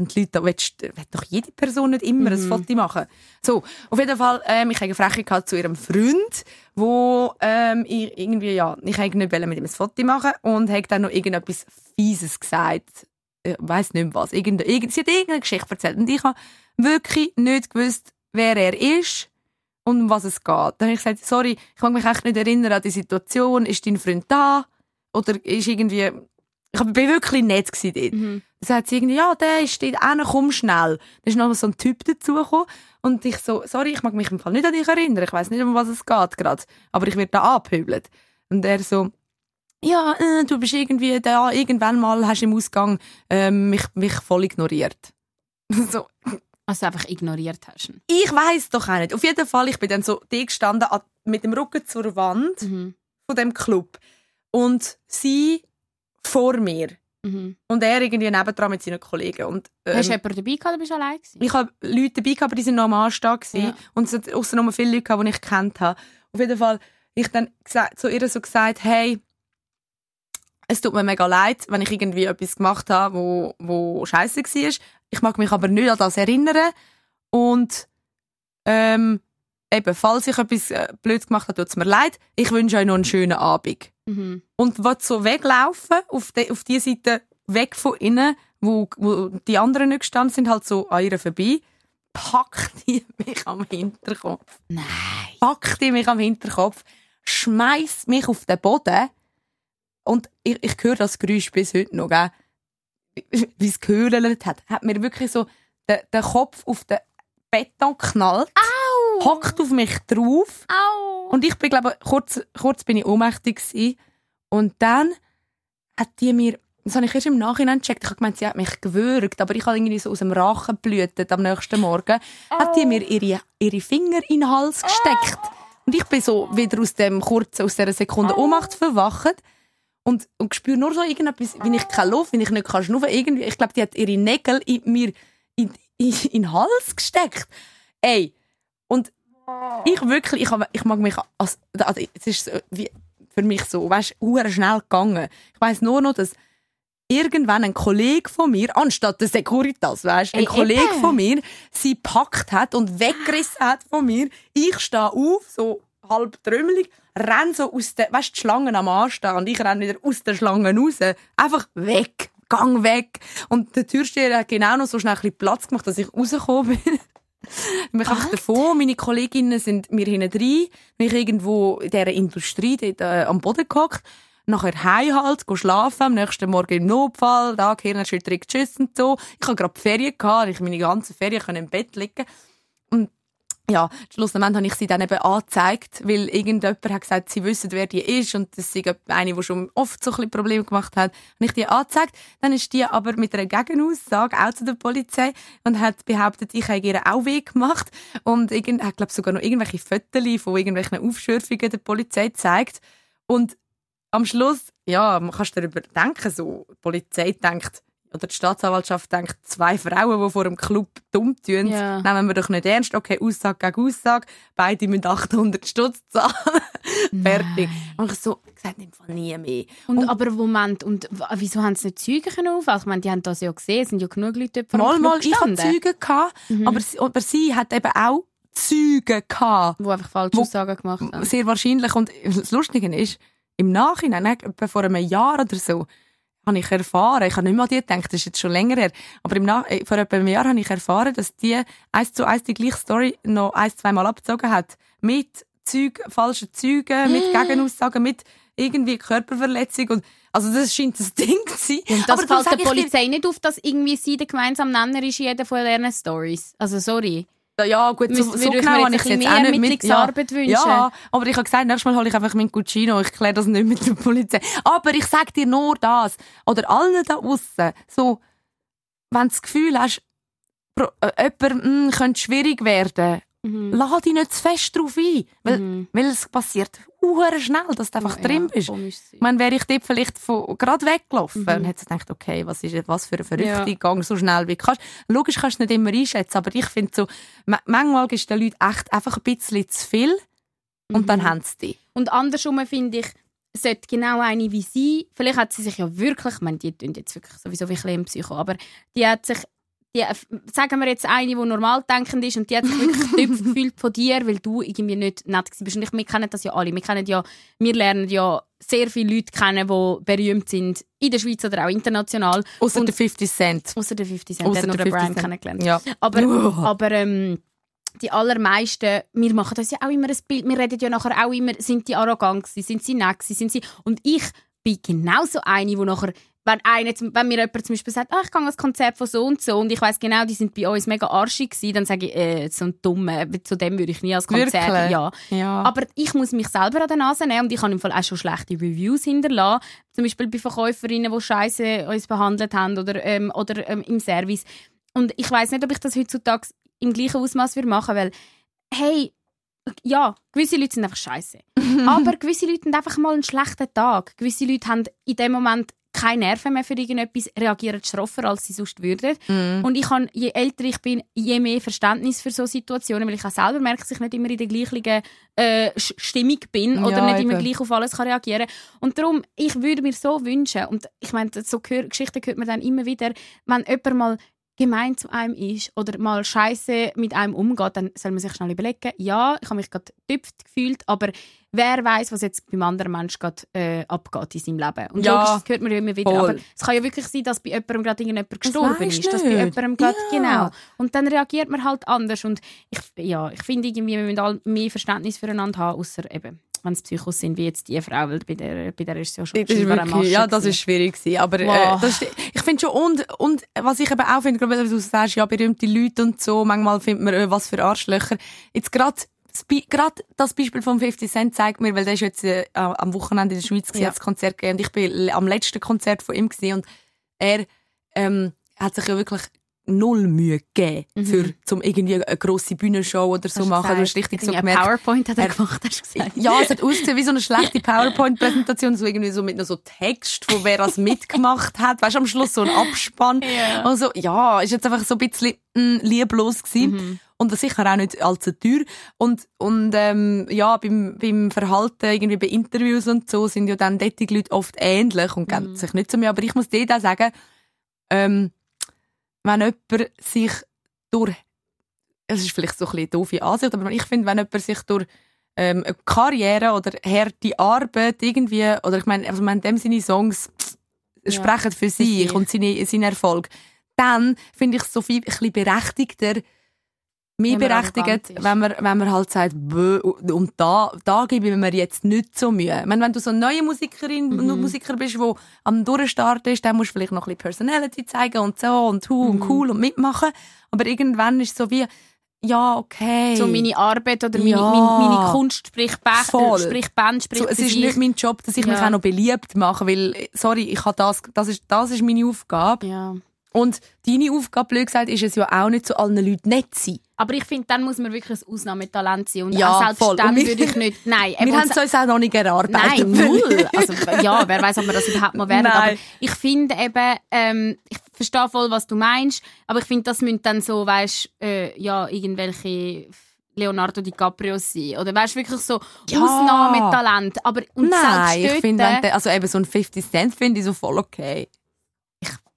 die Leute, willst, will doch jede Person nicht immer Mhm. ein Foto machen. So, auf jeden Fall, ähm, ich habe eine Freche gehabt zu ihrem Freund, wo ähm, ich irgendwie, ja, ich wollte nicht mit ihm ein Foto machen und habe dann noch irgendetwas Fieses gesagt ich weiß nicht mehr was. Irgende, irgend, sie hat irgendeine Geschichte erzählt. Und ich habe wirklich nicht gewusst, wer er ist und um was es geht. Dann habe ich gesagt, sorry, ich kann mich echt nicht erinnern an die Situation. Ist dein Freund da? Oder ist irgendwie... Ich bin wirklich nett dort. Mhm. Dann sagt sie irgendwie, ja, der ist dort hin, komm schnell. Dann ist noch so ein Typ dazugekommen. Und ich so, sorry, ich mag mich im Fall nicht an dich erinnern. Ich weiß nicht, um was es geht gerade. Aber ich werde da angepöbelt. Und er so, ja, äh, du bist irgendwie da, irgendwann mal hast du im Ausgang ähm, mich, mich voll ignoriert. so, Also einfach ignoriert hast. ich weiß doch auch nicht. Auf jeden Fall, ich bin dann so da gestanden, an- mit dem Rücken zur Wand Mhm. von dem Club. Und sie vor mir. Mhm. Und er irgendwie nebendran mit seinen Kollegen. Und, ähm, Hast du jemanden dabei gehabt oder bist du allein gewesen? ich habe Leute dabei gehabt, aber die sind noch am gewesen. Ja. Und es hat außer noch viele Leute gehabt, die ich kennt habe. Auf jeden Fall, ich dann gesagt, zu ihr so gesagt, hey, es tut mir mega leid, wenn ich irgendwie etwas gemacht habe, wo, wo scheiße war. Ich mag mich aber nicht an das erinnern. Und, ähm, eben, falls ich etwas äh, Blödes gemacht habe, tut es mir leid. Ich wünsche euch noch einen schönen Abend. Mhm. Und will so weglaufen, auf die, auf die Seite weg von innen, wo, wo die anderen nicht gestanden sind, halt so an ihr vorbei, packt die mich am Hinterkopf. Nein. Packt die mich am Hinterkopf, schmeißt mich auf den Boden und ich, ich höre das Geräusch bis heute noch, gell? Wie- es gehört hat. Hat mir wirklich so den, den Kopf auf den Beton geknallt, hockt auf mich drauf Au. und ich bin, glaube kurz, kurz bin ich ohnmächtig gewesen. Und dann hat die mir das habe ich erst im Nachhinein gecheckt. Ich habe gemeint, sie hat mich gewürgt, aber ich habe irgendwie so aus dem Rachen blühtet am nächsten Morgen. Hat die mir ihre, ihre Finger in den Hals gesteckt. Und ich bin so wieder aus dem kurzen, aus dieser Sekunde Ohnmacht verwacht. Und, und spüre nur so irgendetwas, wenn ich keine Luft, wenn ich nicht kann schnaufen, irgendwie, ich glaube, die hat ihre Nägel in mir in, in, in den Hals gesteckt. Ey. Und ich wirklich, ich, ich mag mich, als, also, es ist wie, für mich so, weißt, du, schnell gegangen. Ich weiß nur noch, dass irgendwann ein Kollege von mir, anstatt der Securitas, weißt, ein Ey, Kollege eben. von mir, sie gepackt hat und weggerissen hat von mir. Ich stehe auf, so halb trümmelig, renn so aus der, weißt, die Schlangen am Anstehen und ich renn wieder aus der Schlange raus. Einfach weg. Gang weg. Und der Türsteher hat genau noch so schnell ein bisschen Platz gemacht, dass ich rausgekommen bin. Ich einfach davon, meine Kolleginnen sind mir hinten rein, mich irgendwo in dieser Industrie dort, äh, am Boden gehockt, nachher heim halt, go schlafen, am nächsten Morgen im Notfall, da Gehirnerschütterung, tschüss und so. Ich hatte gerade Ferien, gehabt, ich meine ganze Ferien können im Bett liegen. Und ja, schlussendlich habe ich sie dann eben angezeigt, weil irgendjemand hat gesagt, sie wissen, wer die ist und das ist eine, die schon oft so ein Probleme gemacht hat. Habe ich die angezeigt. Dann ist die aber mit einer Gegenaussage auch zu der Polizei und hat behauptet, ich habe ihr auch weh gemacht und irgend, hat, glaube sogar noch irgendwelche Fotos von irgendwelchen Aufschürfungen der Polizei gezeigt. Und am Schluss, ja, man kannst darüber denken, so, die Polizei denkt, oder die Staatsanwaltschaft denkt, zwei Frauen, die vor dem Club dumm tun, Ja. nehmen wir doch nicht ernst. Okay, Aussage gegen Aussage, beide müssen 800 Stutz zahlen. Fertig. Und ich so, gesagt, im Fall nie mehr. Und, aber Moment, und wieso haben sie nicht Zeugen können aufweisen? Ich meine, die haben das ja gesehen, es sind ja genug Leute vor Mal, mal, ich hatte Zeugen, gehabt, aber, sie, aber sie hat eben auch Zeugen gehabt. die einfach falsche Aussagen gemacht haben. Sehr wahrscheinlich. Und das Lustige ist, im Nachhinein, ne, vor einem Jahr oder so, habe ich erfahren, ich habe nicht mehr an die gedacht, das ist jetzt schon länger her, aber im Nach äh, vor etwa einem Jahr habe ich erfahren, dass die eins zu eins die gleiche Story noch ein, zweimal abgezogen hat. Mit Zeug, falschen Zeugen, mit Gegenaussagen, mit irgendwie Körperverletzung. Und, also das scheint das Ding zu sein. Und das Aber fällt der ich dir- Polizei nicht auf, dass irgendwie sie der gemeinsame Nenner ist in jeder von ihren Stories. Also sorry. Ja, gut, so, so genau habe ich jetzt auch mehr nicht mit. Wünschen. Ja, aber ich habe gesagt, nächstes Mal hole ich einfach meinen Guccino. Ich kläre das nicht mit der Polizei. Aber ich sage dir nur das. Oder allen da aussen. So, wenn du das Gefühl hast, äh, jemand mm, könnte schwierig werden, Mhm. lade dich nicht zu fest drauf ein. Weil, Mhm. weil es passiert uhr schnell, dass du einfach drin Ja, bist. komisch sein. Ich meine, wäre ich dort vielleicht von, gerade weggelaufen Mhm. und hätte gedacht, okay, was ist was für ein verrückter Ja. Gang, so schnell wie du kannst. Logisch kannst du es nicht immer einschätzen, aber ich finde so, ma- manchmal ist den Leuten echt einfach ein bisschen zu viel und dann Mhm. haben sie dich. Und andersrum finde ich, sollte genau eine wie sie, vielleicht hat sie sich ja wirklich, ich meine, die tun jetzt wirklich sowieso wie ein bisschen Psycho, aber die hat sich, die, sagen wir jetzt eine, die normal denkend ist und die hat sich wirklich getüpft gefühlt von dir, weil du irgendwie nicht nett bist. Und ich, wir kennen das ja alle. Wir, kennen ja, wir lernen ja sehr viele Leute kennen, die berühmt sind, in der Schweiz oder auch international. Außer der 50 Cent. Außer der 50 Cent, der nur der den Brian 50 Cent. kennengelernt. Ja. Aber, Uah. aber ähm, die allermeisten, wir machen uns ja auch immer ein Bild, wir reden ja nachher auch immer, sind die arrogant gewesen, sind sie nett gewesen, sind sie... Und ich bin genauso eine, die nachher, wenn, eine, zum- wenn mir jemand zum Beispiel sagt, ah, ich gehe an ein Konzert von so und so und ich weiß genau, die sind bei uns mega arschig gewesen, dann sage ich, äh, so ein Dummer, zu dem würde ich nie als Konzert... Ja. Ja. Aber ich muss mich selber an der Nase nehmen und ich habe im Fall auch schon schlechte Reviews hinterlassen. Zum Beispiel bei Verkäuferinnen, die Scheiße uns behandelt haben oder, ähm, oder ähm, im Service. Und ich weiß nicht, ob ich das heutzutage im gleichen Ausmaß würde machen, weil hey, ja, gewisse Leute sind einfach scheiße. Aber gewisse Leute haben einfach mal einen schlechten Tag. Gewisse Leute haben in dem Moment keine Nerven mehr für irgendetwas, reagieren schroffer, als sie sonst würden. Mhm. Und ich habe, je älter ich bin, je mehr Verständnis für so Situationen, weil ich auch selber merke, dass ich nicht immer in der gleichen äh, Stimmung bin oder Ja, nicht immer gleich auf alles kann reagieren Und darum, ich würde mir so wünschen, und ich meine, so Geschichten hört man dann immer wieder, wenn jemand mal gemein zu einem ist oder mal Scheiße mit einem umgeht, dann soll man sich schnell überlegen, ja, ich habe mich gerade getüpft gefühlt, aber wer weiß, was jetzt beim anderen Menschen gerade äh, abgeht in seinem Leben. Und Ja, logisch, das hört man ja immer wieder. voll. Aber es kann ja wirklich sein, dass bei jemandem gerade irgendjemand gestorben ist, dass bei nicht. jemandem gerade, Ja. genau. Und dann reagiert man halt anders. Und ich, ja, ich finde irgendwie, wir müssen alle mehr Verständnis füreinander haben, außer eben, wenn es Psychos sind, wie jetzt die Frau, weil bei der, bei der ist es ja schon Das ist wirklich, ja, das ist schwierig gewesen. Aber Wow. äh, ist, ich finde schon und und was ich eben auch finde, gerade weil du sagst, ja berühmte Leute und so, manchmal findet man äh, was für Arschlöcher. Jetzt gerade Gerade das Beispiel von 50 Cent zeigt mir, weil der ist jetzt äh, am Wochenende in der Schweiz gewesen, Ja. das Konzert gegeben und ich bin am letzten Konzert von ihm gewesen und er ähm, hat sich ja wirklich null Mühe gegeben, für, zum irgendwie eine grosse Bühnenshow oder so Hast machen. Du hast gesagt, richtig so gemerkt. PowerPoint hat er Er- gemacht, hast du gesagt. Ja, es hat ausgesehen wie so eine schlechte PowerPoint-Präsentation, so irgendwie so mit noch so Text, von wer das mitgemacht hat. Weißt du, am Schluss so ein Abspann. Ja. Also, ja, ist jetzt einfach so ein bisschen mm, lieblos gewesen. Und das sicher auch nicht allzu teuer. Und, und, ähm, ja, beim, beim Verhalten, irgendwie bei Interviews und so, sind ja dann die Leute oft ähnlich und kennen sich nicht so mehr. Aber ich muss dir da sagen, ähm, wenn jemand sich durch, es ist vielleicht so ein bisschen doofe Ansicht, aber ich finde, wenn jemand sich durch ähm, eine Karriere oder harte Arbeit irgendwie, oder ich meine, also in dem seine Songs Ja, sprechen für sich sich. und seine, seinen Erfolg, dann finde ich es so viel ein bisschen berechtigter, man berechtigt, wenn man, wenn man halt sagt, «Bö, und da, da gebe ich mir jetzt nicht so Mühe. Ich meine, wenn du so eine neue Musikerin, Mhm. Musiker bist, der am Durchstarten ist, dann musst du vielleicht noch ein bisschen Personality zeigen und so und hu Mhm. und cool und mitmachen. Aber irgendwann ist es so wie, ja, okay. So meine Arbeit oder meine, Ja. meine, meine Kunst, sprich, Be Voll. äh, sprich Band, sprich So, es ist nicht mein Job, dass ich mich Ja. auch noch beliebt mache, weil, sorry, ich habe das, das ist, das ist meine Aufgabe. Ja. Und deine Aufgabe, blöd gesagt, ist es ja auch nicht zu allen Leuten nett zu sein. Aber ich finde, dann muss man wirklich ein Ausnahmetalent sein. Und Ja, selbst voll. dann wir- würde ich nicht, nein. Wir haben es uns auch noch nicht erarbeitet. Nein, null. Also, ja, wer weiß, ob wir das überhaupt mal werden. Nein. Aber ich finde eben, ähm, ich verstehe voll, was du meinst, aber ich finde, das müssen dann so, weißt, äh, ja, irgendwelche Leonardo DiCaprio sein. Oder weißt wirklich so Ja. Ausnahmetalent. Aber, und Nein, ich finde, also eben so ein 50 Cent finde ich so voll okay.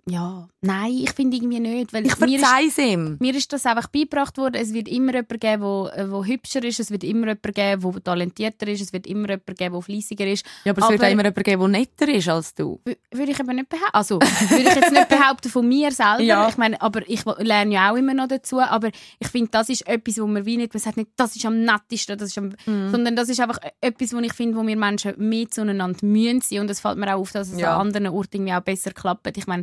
Ja, nein, ich finde irgendwie nicht. Weil Ich mir ist, verzeih es ihm. mir ist das einfach beigebracht worden. Es wird immer jemanden geben, der wo hübscher ist. Es wird immer jemanden geben, der talentierter ist. Es wird immer jemanden geben, der fleissiger ist. Ja, aber es wird Aber- auch immer jemanden geben, der netter ist als du. Würde ich eben nicht behaupten. Also, würde ich jetzt nicht behaupten von mir selber. Ja. Ich meine, aber ich wo- lerne ja auch immer noch dazu. Aber ich finde, das ist etwas, wo man wie nicht, man sagt nicht, das ist am nettesten, das ist am, Mhm. sondern das ist einfach etwas, wo ich finde, wo wir Menschen mehr zueinander mühen sein. Und es fällt mir auch auf, dass es Ja. an anderen Orten irgendwie auch besser klappt. Ich meine,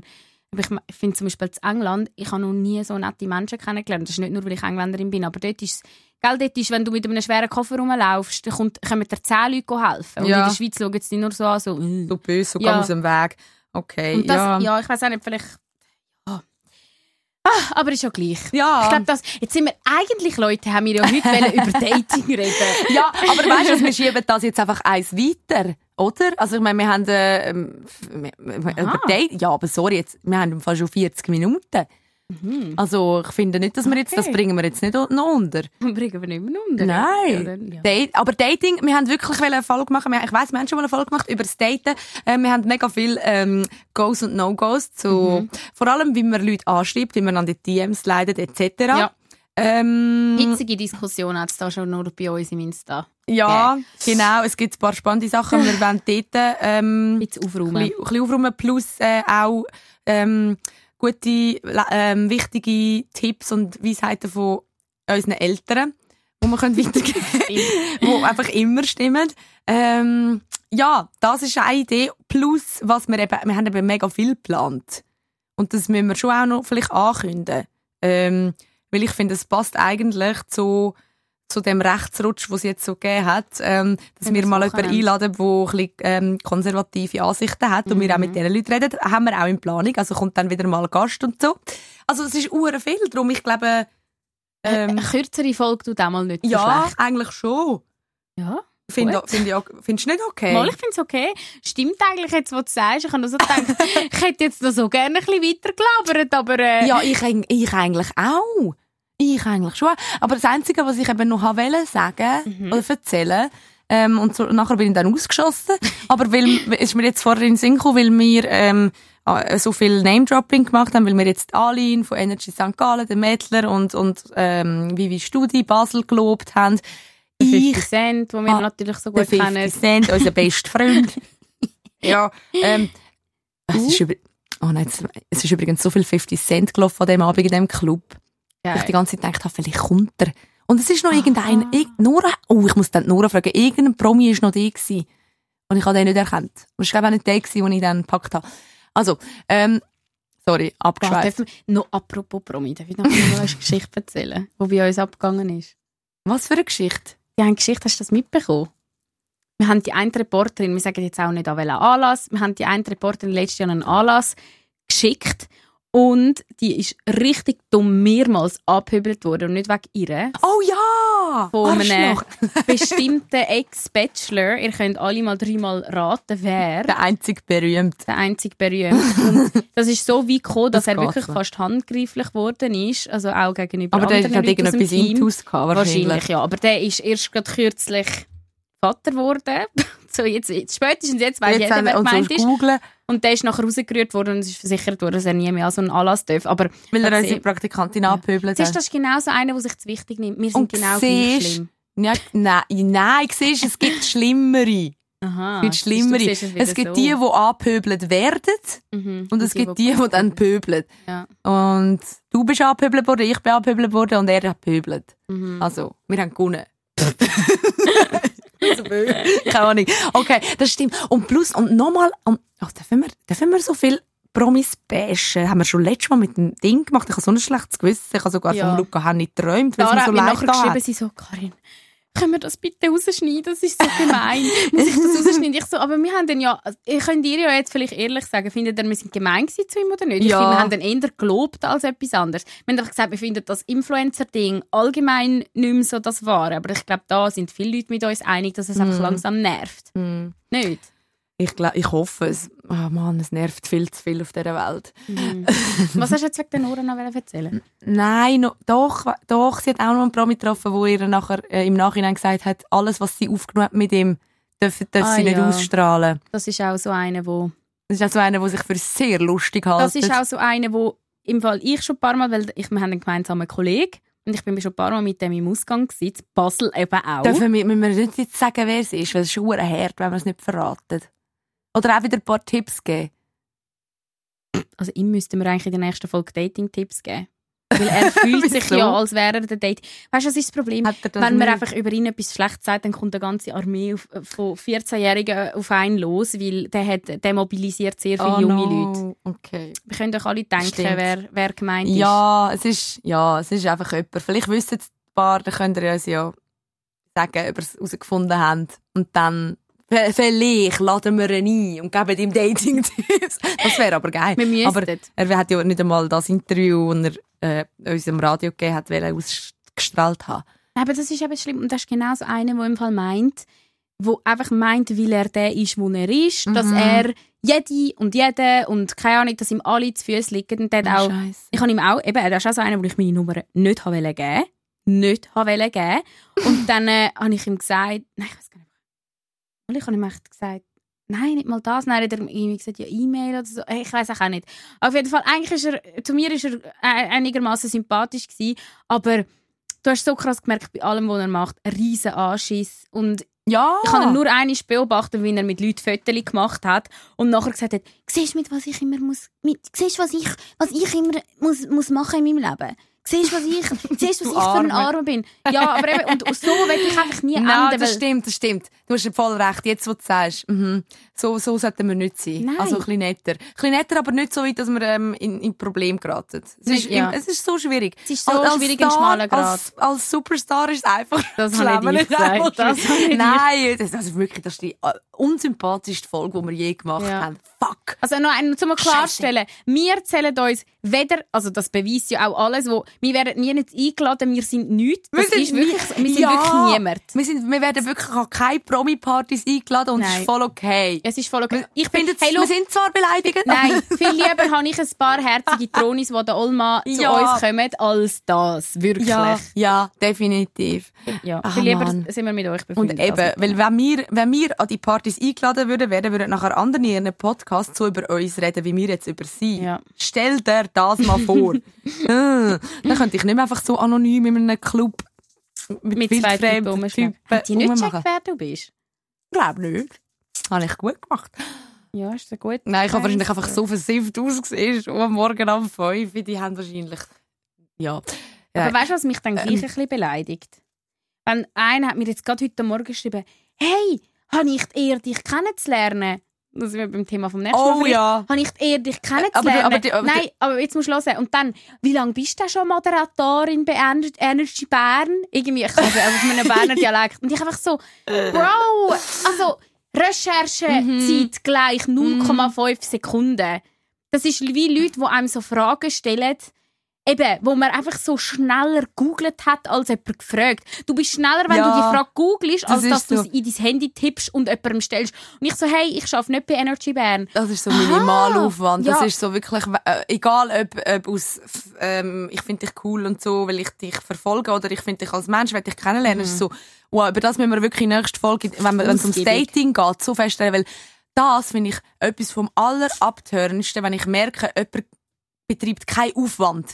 aber ich finde zum Beispiel in England, ich habe noch nie so nette Menschen kennengelernt. Das ist nicht nur, weil ich Engländerin bin, aber dort ist gell, dort ist, wenn du mit einem schweren Koffer rumlaufst, dann kommt, kommen dir zehn Leute helfen. Und Ja. in der Schweiz schauen sie dich nur so an, so, äh. So böse, so Ja. komm aus dem Weg. Okay, das, ja. ja. ich weiß auch nicht, vielleicht. Ja. Ah, aber ist ja gleich. Ja. Ich glaube, das. Jetzt sind wir eigentlich Leute, haben wir ja heute über Dating reden. Ja, aber weißt du, wir schieben das jetzt einfach eins weiter, oder? Also ich meine, wir haben äh, ähm, über Date, ja, aber sorry, jetzt, wir haben fast schon 40 Minuten. Also ich finde nicht, dass wir jetzt, das bringen wir jetzt nicht noch unter. Bringen wir nicht mehr unter. Nein. Ja, dann, ja. Date, aber Dating, wir haben wirklich eine machen. Wir- Ich weiss, wir haben schon mal eine Folge gemacht über das Daten. Äh, wir haben mega viel ähm, Goes und No-Goes zu, Mhm. vor allem, wie man Leute anschreibt, wie man an die DMs leidet, etc. Ja. Ähm, Hitzige Diskussion hat es da schon nur bei uns im Insta. ja, genau. Es gibt ein paar spannende Sachen. Wir wollen dort ähm, Ein bisschen aufräumen. ein bisschen aufräumen. Plus äh, auch ähm, gute, ähm, wichtige Tipps und Weisheiten von unseren Eltern, die wir können weitergeben können, die einfach immer stimmen. Ähm, ja, das ist eine Idee. Plus, was wir eben, wir haben eben mega viel geplant. Und das müssen wir schon auch noch vielleicht ankündigen. Ähm, weil ich finde, es passt eigentlich zu, zu dem Rechtsrutsch, was es jetzt so gegeben hat, ähm, dass Wenn wir mal jemanden einladen, der ein bisschen, ähm, konservative Ansichten hat und wir auch Mhm. mit diesen Leuten reden. Haben wir auch in Planung. Also kommt dann wieder mal Gast und so. Also es ist uhr viel. Darum, ich glaube, ähm, Eine kürzere Folge tut auch mal nicht so ja, schlecht. eigentlich schon. Ja. Find, Gut. find ich, auch- findest du nicht okay? Mal, ich finde es okay. Stimmt eigentlich jetzt, was du sagst. Ich habe nur so gedacht, ich hätte jetzt noch so gerne ein bisschen weiter gelabert, aber... Äh, Ja, ich, ich eigentlich auch. Ich eigentlich schon. Aber das Einzige, was ich eben noch wollen sagen oder erzählen, ähm, und so, nachher bin ich dann ausgeschossen, aber weil, ist mir jetzt vorher in den Sinn gekommen, weil wir ähm, äh, so viel Name-Dropping gemacht haben, weil wir jetzt Aline von Energy St. Gallen, den Mädler und, und ähm, Vivi Studi Basel gelobt haben. 50 Ich Cent, die wir Ah, natürlich so der gut 50 kennen. Cent, unser bester Freund. ja, ähm, es ist, über, oh nein, es- es ist übrigens so viel 50 Cent gelaufen an dem Abend in dem Club. Geil. Ich die ganze Zeit gedacht habe, vielleicht kommt er. Und es ist noch irgendein, irg- Nora, oh, ich muss dann Nora fragen, irgendein Promi ist noch da gewesen. Und ich habe den nicht erkannt. Und ich glaube auch nicht der gewesen, den ich dann gepackt habe. Also, ähm, sorry, abgeschweift. noch apropos Promi, darf ich noch eine Geschichte erzählen, die bei uns abgegangen ist? Was für eine Geschichte? Die eine Geschichte, hast du das mitbekommen? Wir haben die eine Reporterin, wir sagen jetzt auch nicht an welchen Anlass, wir haben die eine Reporterin letztes Jahr einen Anlass geschickt und die ist richtig dumm mehrmals abgehübelt worden und nicht wegen ihr. Oh ja! Von einem bestimmten Ex-Bachelor. Ihr könnt alle mal dreimal raten, wer. Der einzig berühmt. der einzig berühmt. Und das ist so weit gekommen, dass Das er wirklich so. fast handgreiflich geworden ist. Also auch gegenüber Aber der anderen hat Leuten aus dem irgendetwas. Intus gehabt, Wahrscheinlich, wahrscheinlich. ja. Aber der ist erst gerade kürzlich Vater geworden. so jetzt, jetzt, spätestens jetzt weiß Jetzt jeder, wer gemeint ist. googeln, Und der ist nachher rausgerührt worden und es ist versichert worden, dass er nie mehr an so einen Anlass darf. Aber weil er unsere Praktikantin abgehübelt siehst, hat. das ist genau so einer, der sich zu wichtig nimmt. Wir sind Und genau gleich siehst- schlimm. Ja, nein, nein, siehst, es gibt Schlimmere. Aha. Es gibt siehst Schlimmere. siehst es Es gibt so. die, die abgehöbelt werden Mhm. und es gibt die, die dann pöbeln. Ja. Und du bist abgehöbelt worden, ich bin abgehöbelt worden und er hat pöbelt. Mhm. Also, wir haben gewonnen. Keine Ahnung. Okay, das stimmt. Und plus, und nochmal, und, oh, dürfen, wir, dürfen wir so viel Promis bashen? Haben wir schon letztes Mal mit dem Ding gemacht? Ich habe so ein schlechtes Gewissen. Ich habe sogar Ja. von Luca Henni geträumt, weil es mir hat so mir leid nachher da geschrieben, hat. sie so, Karin, können wir das bitte rausschneiden? Das ist so gemein. Muss ich das rausschneiden? Ich so, aber wir haben den ja, ihr könnt ihr ja jetzt vielleicht ehrlich sagen, findet ihr, wir sind gemein gewesen zu ihm oder nicht? Ich Ja. finde, wir haben den eher gelobt als etwas anderes. Wir haben einfach gesagt, wir finden das Influencer-Ding allgemein nicht mehr so das Wahre. Aber ich glaube, da sind viele Leute mit uns einig, dass es Mhm. einfach langsam nervt. Hm. Nicht? Ich, glaub, ich hoffe es. Oh Mann, es nervt viel zu viel auf dieser Welt. Was hast du jetzt wegen der Nora noch erzählen? Nein, no, doch, doch. Sie hat auch noch einen Promi getroffen, wo ihr nachher, äh, im Nachhinein gesagt hat, alles, was sie aufgenommen hat mit ihm, darf, darf Ah, sie nicht ja. ausstrahlen. Das ist auch so eine, wo Das ist auch so einer, der sich für sehr lustig hält. Das ist auch so eine, wo im Fall ich schon ein paar Mal, weil ich, wir haben einen gemeinsamen Kollegen und ich bin schon ein paar Mal mit dem im Ausgang gewesen, Basel eben auch. Dürfen wir, müssen wir nicht jetzt sagen, wer es ist, weil es ist hart, wenn wir es nicht verraten. Oder auch wieder ein paar Tipps geben. Also ihm müssten wir eigentlich in der nächsten Folge Dating-Tipps geben. Weil er fühlt sich ja, als wäre er der Date. Weißt du, was ist das Problem? Das Wenn man nicht? einfach über ihn etwas Schlechtes sagt, dann kommt eine ganze Armee auf, von 14-Jährigen auf einen los, weil der, hat, der mobilisiert sehr viele Oh junge no. Leute. Okay. Wir können doch alle denken, Stimmt. wer, wer gemeint ist. Ja, es ist, ja, es ist einfach jemand. Vielleicht wissen es ein paar, dann könnt ihr uns ja sagen, ob ihr es herausgefunden habt. Und dann, vielleicht laden wir ihn ein und geben ihm Dating-Tipps. Das wäre aber geil. Aber er hat ja nicht einmal das Interview, das er äh, uns im Radio gegeben hat, wollen ausgestrahlt haben. Aber das ist eben schlimm. Und das ist genau so einer, der im Fall meint, wo einfach meint, weil er der ist, wo er ist, dass Mhm. er jede und jede und keine Ahnung, dass ihm alle zu Füßen liegen. Und der hat auch, Scheiße. ich habe ihm auch, eben, er ist auch so einer, wo ich meine Nummer nicht geben Nicht habe wollen geben Und dann äh, habe ich ihm gesagt, nein, ich weiß nicht. Und ich habe ihm echt gesagt, nein, nicht mal das. Nein, hat er irgendwie gesagt, ja, E-Mail oder so. Ich weiß auch nicht. Auf jeden Fall, eigentlich ist er, zu mir ist er äh, einigermaßen sympathisch gewesen, aber du hast so krass gemerkt, bei allem, was er macht, ein riesen Anschiss. Und Ja. ich ihn nur einmal beobachtet, wie er mit Leuten Fotos gemacht hat und nachher gesagt hat, siehst du, mit was ich immer muss, mit, siehst was ich, was ich immer muss, muss machen in meinem Leben? Siehst du, was ich, siehst was Du ich für ein Arme. Bin? Ja, aber eben, und so will ich einfach nie Nein, enden. das stimmt, das stimmt. Du hast voll recht, jetzt, wo du sagst. Mhm. So, so sollten wir nicht sein. Nein. Also ein bisschen netter. Ein bisschen netter, aber nicht so weit, dass wir ähm, in, in Problem geraten. Es ist, Ja. im- es ist so schwierig. Es ist so schwierig, ein Star, schmaler Grat. Als, als Superstar ist es einfach... Das habe ich nicht gesagt. Das ich. Nein, das, ist wirklich das ist die äh, unsympathischste Folge, die wir je gemacht Ja. haben. Fuck. Also noch einmal zum klarstellen, wir zählen uns weder, also das beweist ja auch alles, wo, wir werden nie nicht eingeladen, wir sind nichts. Das ist nie- wirklich, wir sind Ja. wirklich niemand. Wir, sind, wir werden wirklich an keine Promi-Partys eingeladen und es ist voll okay. Es ist voll okay. Ich bin, hey, wir look, sind zwar beleidigt, Nein, viel lieber habe ich ein paar herzige Tronis, die der Olma zu Ja. uns kommen, als das. Wirklich. Ja, Ja. ja, definitiv. Ah, viel lieber Mann. sind wir mit euch Und befreundet. eben, als mit weil wenn wir, wenn wir an die Partys eingeladen würden, werden würden nachher andere in ihren Podcast so über uns reden, wie wir jetzt über sie. Ja. Stell dir das mal vor. äh, dann könnte ich nicht mehr einfach so anonym in einem Club mit, mit zwei Typen. Typen Hat die nicht gecheckt, wer du bist? Ich glaube nicht. Habe ich gut gemacht. Ja, ist ja gut. Nein, ich habe wahrscheinlich einfach so versifft ausgesehen, schon am Morgen um 5 Uhr. Die haben wahrscheinlich... Ja. ja. Aber weißt du, was mich dann gleich Ähm. ein bisschen beleidigt? Wenn einer hat mir jetzt gerade heute Morgen geschrieben, hey, habe ich die Ehre, dich kennenzulernen? da sind wir beim Thema vom nächsten Oh, Mal. Ja. Habe ich die Ehre, dich kennenzulernen. Aber aber aber Nein, aber jetzt musst du hören. Und dann, wie lange bist du schon Moderatorin bei Ener- Energy Bern? Irgendwie, ich kann auf meinem Berner Dialekt. Und ich einfach so, Bro, also Recherchezeit Mhm. gleich 0,5 Sekunden. Das ist wie Leute, die einem so Fragen stellen, eben, wo man einfach so schneller googelt hat, als jemand gefragt. Du bist schneller, wenn Ja, du die Frage googelst, das als dass ist du es in dein Handy tippst und jemandem stellst. Und ich so, hey, ich arbeite nicht bei Energy Bern. Das ist so Minimalaufwand. Das ja. ist so wirklich, äh, egal ob, ob aus, ähm, ich finde dich cool und so, weil ich dich verfolge oder ich finde dich als Mensch, will dich kennenlernen, ist so, wow, über das müssen wir wirklich in der nächsten Folge, wenn es ums. Dating geht, so feststellen, weil das finde ich etwas vom allerabtörendsten, wenn ich merke, jemand betreibt keinen Aufwand.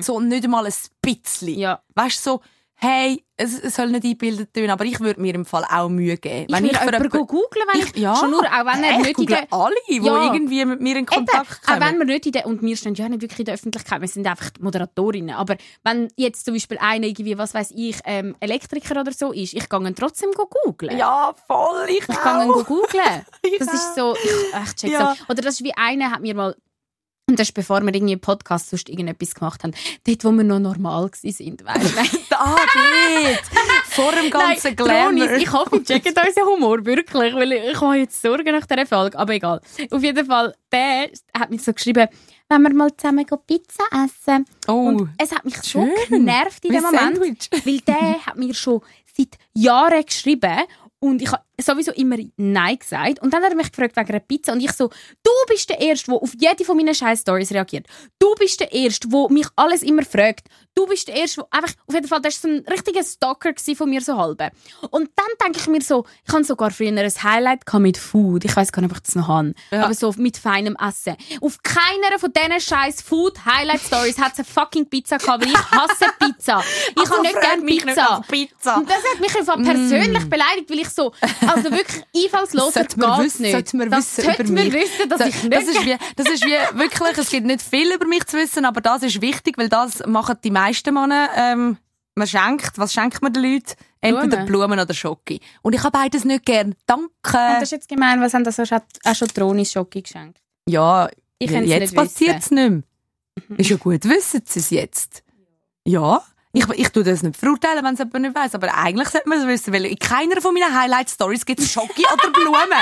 So nicht einmal ein bisschen. Mhm. Ja. Weißt du, so, hey, es, es soll nicht eingebildet tun, aber ich würde mir im Fall auch Mühe geben. Ich würde jemanden googlen, wenn ich, ja, schon nur, auch wenn er nicht in google der... alle, die Ja. irgendwie mit mir in Eben, Kontakt auch wenn kommen. wir nicht in der, und wir stehen ja nicht wirklich in der Öffentlichkeit, wir sind einfach Moderatorinnen, aber wenn jetzt zum Beispiel einer irgendwie, was weiß ich, ähm, Elektriker oder so ist, ich gehe ihn trotzdem go googlen. Ja, voll, ich, Ich kann ihn auch. go googlen. Ich Das ist so, ich, ich check Ja. so. Oder das ist wie einer hat mir mal, und das ist bevor wir irgendwie Podcast sonst irgendetwas gemacht haben, dort, wo wir noch normal sind, weißt du? Ah, dort! Vor dem ganzen Nein, Glamour. Tronis, ich hoffe, ihr checkt unseren Humor, wirklich, weil ich, ich habe jetzt Sorgen nach dieser Folge, aber egal. Auf jeden Fall, der hat mir so geschrieben, wenn wir mal zusammen Pizza essen. oh, Und es hat mich so schön. genervt in dem Moment, Sandwich. weil der hat mir schon seit Jahren geschrieben und ich habe sowieso immer Nein gesagt. Und dann hat er mich gefragt wegen einer Pizza und ich so, du bist der Erste, der auf jede von meinen scheiß Stories reagiert. Du bist der Erste, der mich alles immer fragt. Du bist der Erste, der einfach, auf jeden Fall, das war so ein richtiger Stalker von mir so halbe. Und dann denke ich mir so, ich habe sogar früher ein Highlight mit Food. Ich weiß gar nicht, ob ich das noch habe. Ja. Aber so mit feinem Essen. Auf keiner von diesen scheiß Food Highlight Stories hat es eine fucking Pizza gehabt, weil ich hasse Pizza. Ich Also habe nicht gerne nicht Pizza. Pizza. Und das hat mich einfach persönlich beleidigt, weil ich so, also wirklich einfallslos geht's wissen, nicht. sollten wir das wissen sollten über wir mich. wissen, dass So, ich nicht das ist wie, das ist wie wirklich, es gibt nicht viel über mich zu wissen, aber das ist wichtig, weil das machen die meisten Männer. Ähm, man schenkt, was schenkt man den Leuten? Entweder Blumen. Blumen, oder Schoki. Und ich habe beides nicht gern. Danke. Und das ist jetzt gemein, was haben das auch schon, Tronis Schoki geschenkt? ja, Ich jetzt passiert es nicht mehr. Ist ja gut, wissen sie es jetzt. Ja. Ich, ich tue das nicht verurteilen, wenn es jemand nicht weiss. Aber eigentlich sollte man es wissen, weil in keiner von meinen Highlight-Stories gibt es Schoki oder Blumen.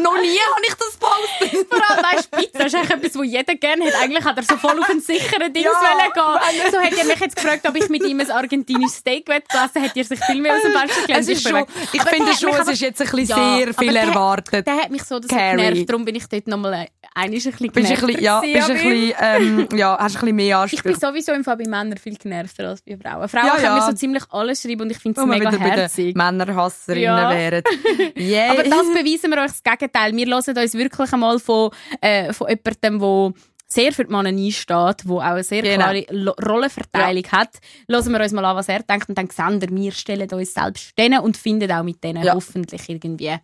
Noch nie habe ich das gepostet. Vor allem, weißt du, Pizza ist eigentlich etwas, was jeder gerne hat. Eigentlich hat er so voll auf einen sicheren Dings Ja, wollen gehen. So hat er mich jetzt gefragt, ob ich mit ihm ein argentinisches Steak essen Hätte er sich viel mehr aus dem Fenster gelehnt. Schon, ich Aber finde der schon, es ist jetzt ein bisschen Ja, sehr viel der erwartet. Der hat mich so das genervt. Darum bin ich dort nochmal ein ein bisschen bist ein bisschen, ja, bist ein bisschen, ähm, ja, hast ein bisschen mehr Ich bin Ansprüche. sowieso im Fall bei Männern viel genervter als bei Frauen. Frauen Ja, können ja. mir so ziemlich alles schreiben und ich finde es mega herzig. Männerhasserinnen Ja. wären. Yeah. Aber das beweisen wir euch das Gegenteil. Wir hören uns wirklich einmal von, äh, von jemandem, der sehr für die Männer einsteht, der auch eine sehr Genau. klare Rollenverteilung hat. Hören wir uns mal an, was er denkt und dann sehen wir, wir stellen uns selbst denen und finden auch mit denen Ja. hoffentlich irgendwie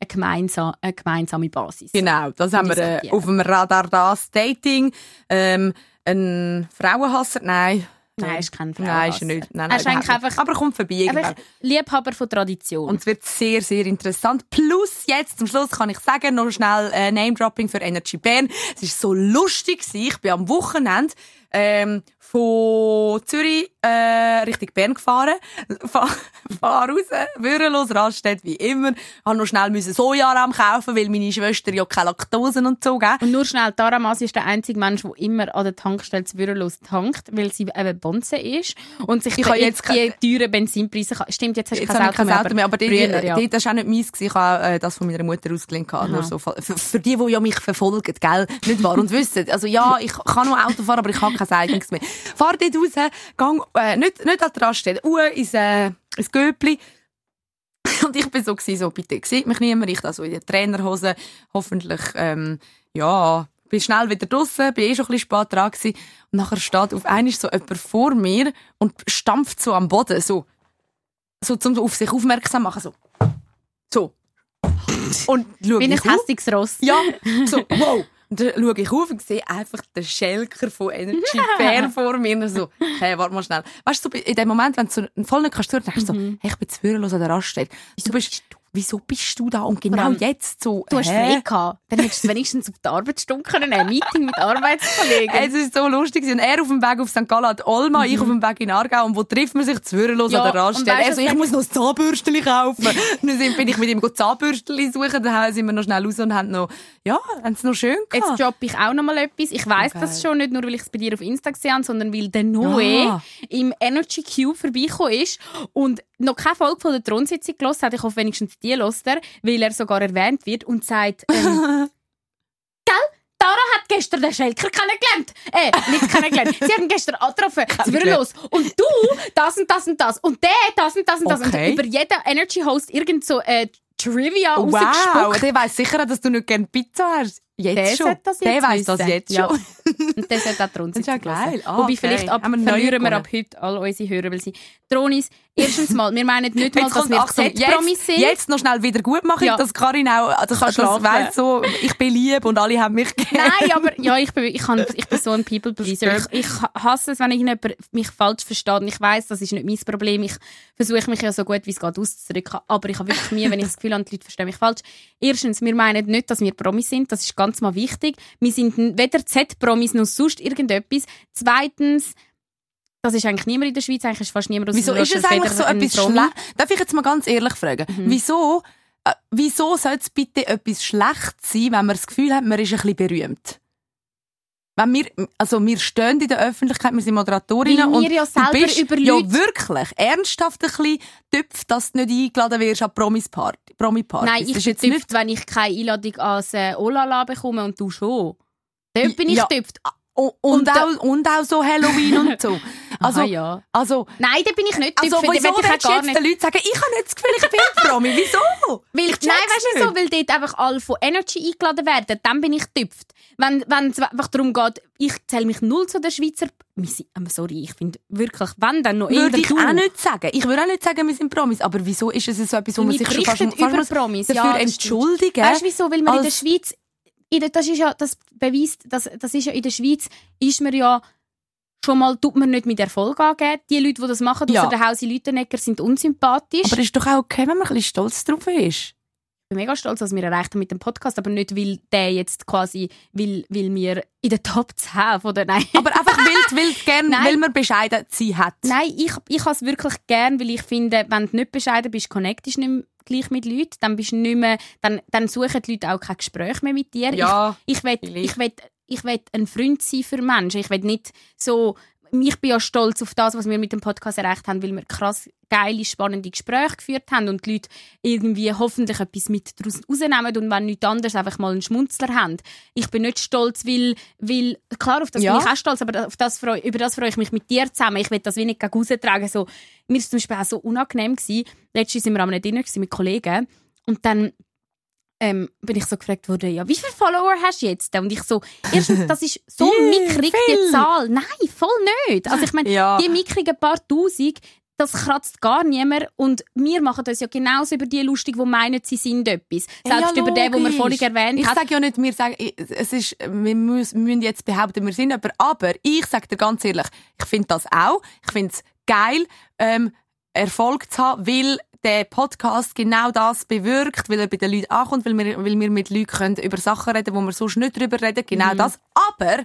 eine, gemeinsam, eine gemeinsame Basis. Genau, das haben wir äh, auf dem Radar das Dating. Ähm, ein Frauenhasser? Nein. Nein, ist kein Nein, Frauenhasser. ist er nicht. Nein, Er nein, nicht. einfach- Aber kommt vorbei. Einfach Liebhaber von Tradition. Und es wird sehr, sehr interessant. Plus jetzt zum Schluss kann ich sagen, noch schnell äh, Name-Dropping für Energy Bern. Es ist so lustig gewesen. Ich bin am Wochenende ähm, von Zürich äh, Richtung Bern gefahren. Fahr, fahr raus, würdelos, Raststätte wie immer. Habe noch schnell müssen Sojarahm kaufen, weil meine Schwester ja keine Laktose und so gell? Und nur schnell, Tara Masi ist der einzige Mensch, der immer an der Tankstelle zu Bürolos tankt, weil sie eben Bonze ist und sich Ich habe jetzt die teuren Benzinpreise... kann- Stimmt, jetzt hast du Jetzt kein habe ich kein Auto mehr, aber die, früher, ja. das war auch nicht meins. gewesen. Ich habe äh, das von meiner Mutter. Nur so, für, für die, die ja mich verfolgen, gell? Nicht wahr? Und wissen, also ja, ich kann nur Auto fahren, aber ich habe kein eigenes mehr. Fahr dort raus, gang, äh, nicht, nicht an die Raststelle, uh, ins, äh, ins Göpli. Und ich bin so, gewesen, so, bitte, sieht mich niemand, ich da so in der Trainerhose, hoffentlich, ähm, ja, bin schnell wieder draussen, bin eh schon ein bisschen spät dran gewesen. Und nachher steht auf einmal so jemand vor mir und stampft so am Boden, so, so zum auf sich aufmerksam machen, so. So. Und schau ein ich auf. hässiges Ross. Ja, so, wow. Und dann schaue ich auf und sehe einfach den Schelker von Energy Fair vor mir. Und so, hey, warte mal schnell. Weißt du, in dem Moment, wenn du so voll nicht kannst hören, denkst du so, hey, ich bin zu los an der Raststätte. Du bist, wieso bist du da? Und genau allem, jetzt so, Du hast hä? frei gehabt. Dann hättest du wenigstens auf die Arbeitsstunde können, ein Meeting mit Arbeitskollegen. Es ist so lustig. Und er auf dem Weg auf St. Gallen hat Olma, ich auf dem Weg in Aargau. Und wo trifft man sich? Zwürlos Ja, an der und Raststelle. weißt Er du, so, ich muss noch ein Zahnbürstchen kaufen. und dann bin ich mit ihm Zahnbürstchen suchen. Dann sind wir noch schnell raus und haben noch, ja, haben es noch schön Jetzt gehabt. droppe ich auch noch mal etwas. Ich weiss Okay. das schon, nicht nur, weil ich es bei dir auf Insta gesehen habe, sondern weil der Noe Ah. im Energy Cube vorbeigekommen ist und noch keine Folge von der Thronsitzung gehört hat. Ich hoffe, wenigstens die er, weil er sogar erwähnt wird und sagt, ähm, Gell? Dara hat gestern den Schelker kennengelernt. Äh, nicht kennengelernt. Sie haben gestern angetroffen. Sie würden los. Und du, das und das und das. Und der, das und das und das. Okay. Und über jeden Energy Host irgend so äh, Trivia Wow, rausgespuckt. der weiss sicher, dass du nicht gerne Pizza hast. Jetzt Der schon. sollte das der jetzt weiss das wissen. jetzt Ja. schon. Und das hat auch Tronis Das ist ja geil. Ah, Wobei okay. vielleicht ab, wir verlieren wir ab heute all unsere Hörer, weil sie Tronis, erstens mal, wir meinen nicht mal, dass wir Z-Promis sind. jetzt noch schnell wieder gut machen, Ja. dass Karin auch, das, Kann das weiss so, ich bin lieb und alle haben mich gern. Nein, aber ja, ich bin, ich, kann, ich bin so ein People Pleaser. Ich, ich hasse es, wenn irgendjemand mich falsch versteht. Und ich weiß, das ist nicht mein Problem. Ich versuche mich ja so gut wie es geht auszudrücken. Aber ich habe wirklich Mühe, wenn ich das Gefühl habe, die Leute verstehen mich falsch. Erstens, wir meinen nicht, dass wir Promis sind. Das ist ganz mal wichtig. Wir sind weder Z-Promis noch sonst irgendetwas. Zweitens, das ist eigentlich niemand in der Schweiz, eigentlich ist fast niemand aus Wieso ist es eigentlich so etwas. Mhm. schlecht? Darf ich jetzt mal ganz ehrlich fragen? Wieso, äh, wieso soll es bitte etwas schlecht sein, wenn man das Gefühl hat, man ist ein bisschen berühmt? Wenn wir, also wir stehen in der Öffentlichkeit, wir sind Moderatorinnen Weil wir und ja selber du bist über ja wirklich ernsthaft ein bisschen tüpf, dass du nicht eingeladen wirst an Promis-Party. Promi-Partys. Nein, ich bin tüpft, wenn ich keine Einladung ans äh, Olala bekomme und du schon. Dort bin ich Ja. tüpft. und, Und und, auch, und auch so Halloween und so. Also, Aha, ja. also, Nein, da bin ich nicht also tüpft. wieso ich du auch gar jetzt nicht. den Leuten sagen, ich habe nicht das Gefühl, ich bin Promi? Wieso? Weil, Ich nein, weißt du nicht. so, weil dort einfach alle von Energy eingeladen werden, dann bin ich tüpft. Wenn wenn es einfach darum geht, ich zähle mich null zu den Schweizer. Aber sorry, ich finde wirklich, wenn dann noch Würde ich auch nicht sagen. Ich würde auch nicht sagen, wir sind Promis. Aber wieso ist es so etwas, wo man sich schon fast, über Promis. dafür Ja, entschuldigen Weißt du wieso? Weil man in der Schweiz, in der, das ist ja, das beweist, das, das ist ja in der Schweiz, ist man ja schon mal, tut man nicht mit Erfolg angeben. Die Leute, die das machen, Ja. außer der Hausi Lütenegger, sind unsympathisch. Aber es ist doch auch okay, wenn man ein bisschen stolz drauf ist. Ich bin mega stolz, was wir erreicht haben mit dem Podcast, aber nicht, weil der jetzt quasi, weil, weil wir in der Top 10 von der, nein. Aber einfach wild, wild gern, Nein. weil man bescheiden sie hat. Nein, ich, ich habe es wirklich gern, weil ich finde, wenn du nicht bescheiden bist, connectest du nicht mehr gleich mit Leuten, dann bist du nicht mehr, dann, dann suchen die Leute auch kein Gespräch mehr mit dir. Ja, ich, ich will, ich will, ich will ein Freund sein für Menschen. Ich will nicht so, ich bin ja stolz auf das, was wir mit dem Podcast erreicht haben, weil wir krass geile, spannende Gespräche geführt haben und die Leute irgendwie hoffentlich etwas mit daraus rausnehmen und wenn nichts anderes einfach mal einen Schmunzler haben. Ich bin nicht stolz, weil, weil klar, auf das Ja. bin ich auch stolz, aber auf das freu, über das freue ich mich mit dir zusammen. Ich will das wie nicht gegen raustragen. So, mir war es zum Beispiel auch so unangenehm. Gewesen. Letztens waren wir an einem Dinner mit Kollegen und dann ähm, bin ich so gefragt worden, ja, wie viele Follower hast du jetzt? Und ich so, erstens, das ist so mickrig, die. Zahl. Nein, voll nicht. Also ich meine, Ja. die mickrigen paar Tausend, das kratzt gar niemand. Und wir machen uns ja genauso über die lustig, die meinen, sie sind etwas. Selbst Ja, über den, den wir vorhin erwähnt Ich haben. sage ja nicht, wir sagen, ich- es ist, wir müssen, jetzt behaupten, wir sind jemand, aber ich sage dir ganz ehrlich, ich finde das auch. Ich finde es geil, ähm, Erfolg zu haben, weil der Podcast genau das bewirkt, weil er bei den Leuten ankommt, weil wir, weil wir mit Leuten können über Sachen reden, wo wir sonst nicht drüber reden. Genau das. Aber,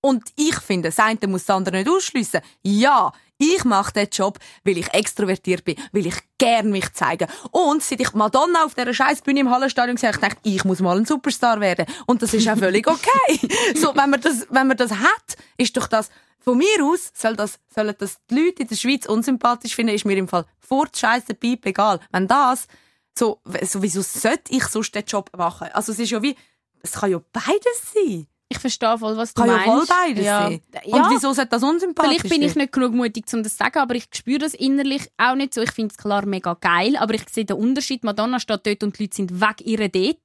und ich finde, das eine muss das andere nicht ausschliessen. Ja, ich mache den Job, weil ich extrovertiert bin, weil ich gern mich zeige. Und seit ich Madonna auf dieser Scheißbühne im Hallenstadion gesehen habe, ich gedacht, ich muss mal ein Superstar werden. Und das ist auch völlig okay. so, wenn man das, wenn man das hat, ist doch das, von mir aus, soll das, sollen das die Leute in der Schweiz unsympathisch finden, ist mir im Fall vor Scheiße Piep egal. Wenn das, so, so, wieso sollte ich sonst den Job machen? Also, es ist ja wie, es kann ja beides sein. Ich verstehe voll, was du Kann ja meinst. voll beides ja. sein. Ja. Und wieso sollte das unsympathisch Vielleicht bin ich sein? nicht genug mutig, um das zu sagen, aber ich spüre das innerlich auch nicht so. Ich finde es klar mega geil, aber ich sehe den Unterschied. Madonna steht dort und die Leute sind weg ihre dort.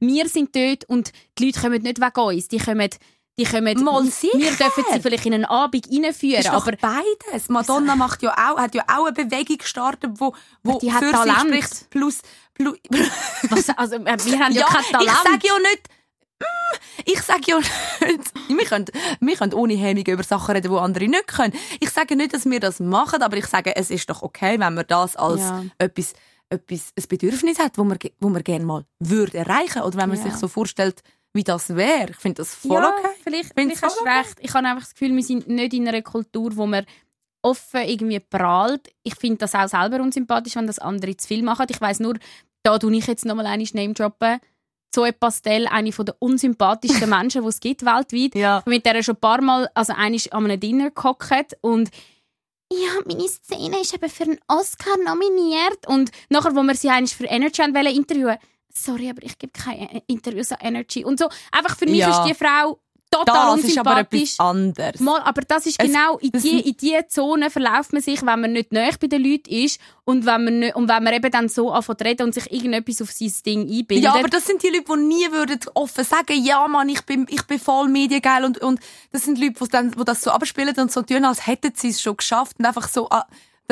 Wir sind dort und die Leute kommen nicht weg uns. Die kommen, die kommen, Mal wir dürfen sie vielleicht in einen Abend reinführen, ist aber beides. Madonna macht ja auch, hat ja auch eine Bewegung gestartet, wo, wo Die hat Talent. spricht. Plus, plus was, also, äh, wir haben ja, ja, kein Talent. ich sage ja nicht, mm, ich sage ja nicht, wir können, wir können ohne Hemmung über Sachen reden, die andere nicht können. Ich sage nicht, dass wir das machen, aber ich sage, es ist doch okay, wenn wir das als Ja. etwas etwas, ein Bedürfnis hat, wo man, wo man gerne mal würde erreichen oder wenn man Ja. sich so vorstellt, wie das wäre. Ich finde das voll ja, okay. Vielleicht, vielleicht hast du voll okay. recht. Ich habe einfach das Gefühl, wir sind nicht in einer Kultur, wo man offen irgendwie prahlt. Ich finde das auch selber unsympathisch, wenn das andere zu viel machen. Ich weiß nur, da tue ich jetzt nochmal eine Name droppen. Zoe Pastel, eine der unsympathischsten Menschen, die es gibt weltweit. Ja. Mit der schon ein paar Mal, also eine ist an einem Dinner gehockt und ja, meine Szene ist eben für einen Oscar nominiert. Und nachher, wo wir sie eigentlich für Energy wollen interviewen sorry, aber ich gebe keine Interviews an Energy. Und so, einfach für mich Ja. ist die Frau total Das ist aber unsympathisch. etwas anderes. Mal, aber das ist Es- genau, in das- die, in die Zone verläuft man sich, wenn man nicht nahe bei den Leuten ist und wenn man, nicht, und wenn man eben dann so anfängt zu reden und sich irgendetwas auf sein Ding einbildet. Ja, aber das sind die Leute, die nie würden offen sagen, ja, Mann, ich bin, ich bin voll mediengeil und, und das sind Leute, die dann, die das so abspielen und so tun, als hätten sie es schon geschafft und einfach so, ah,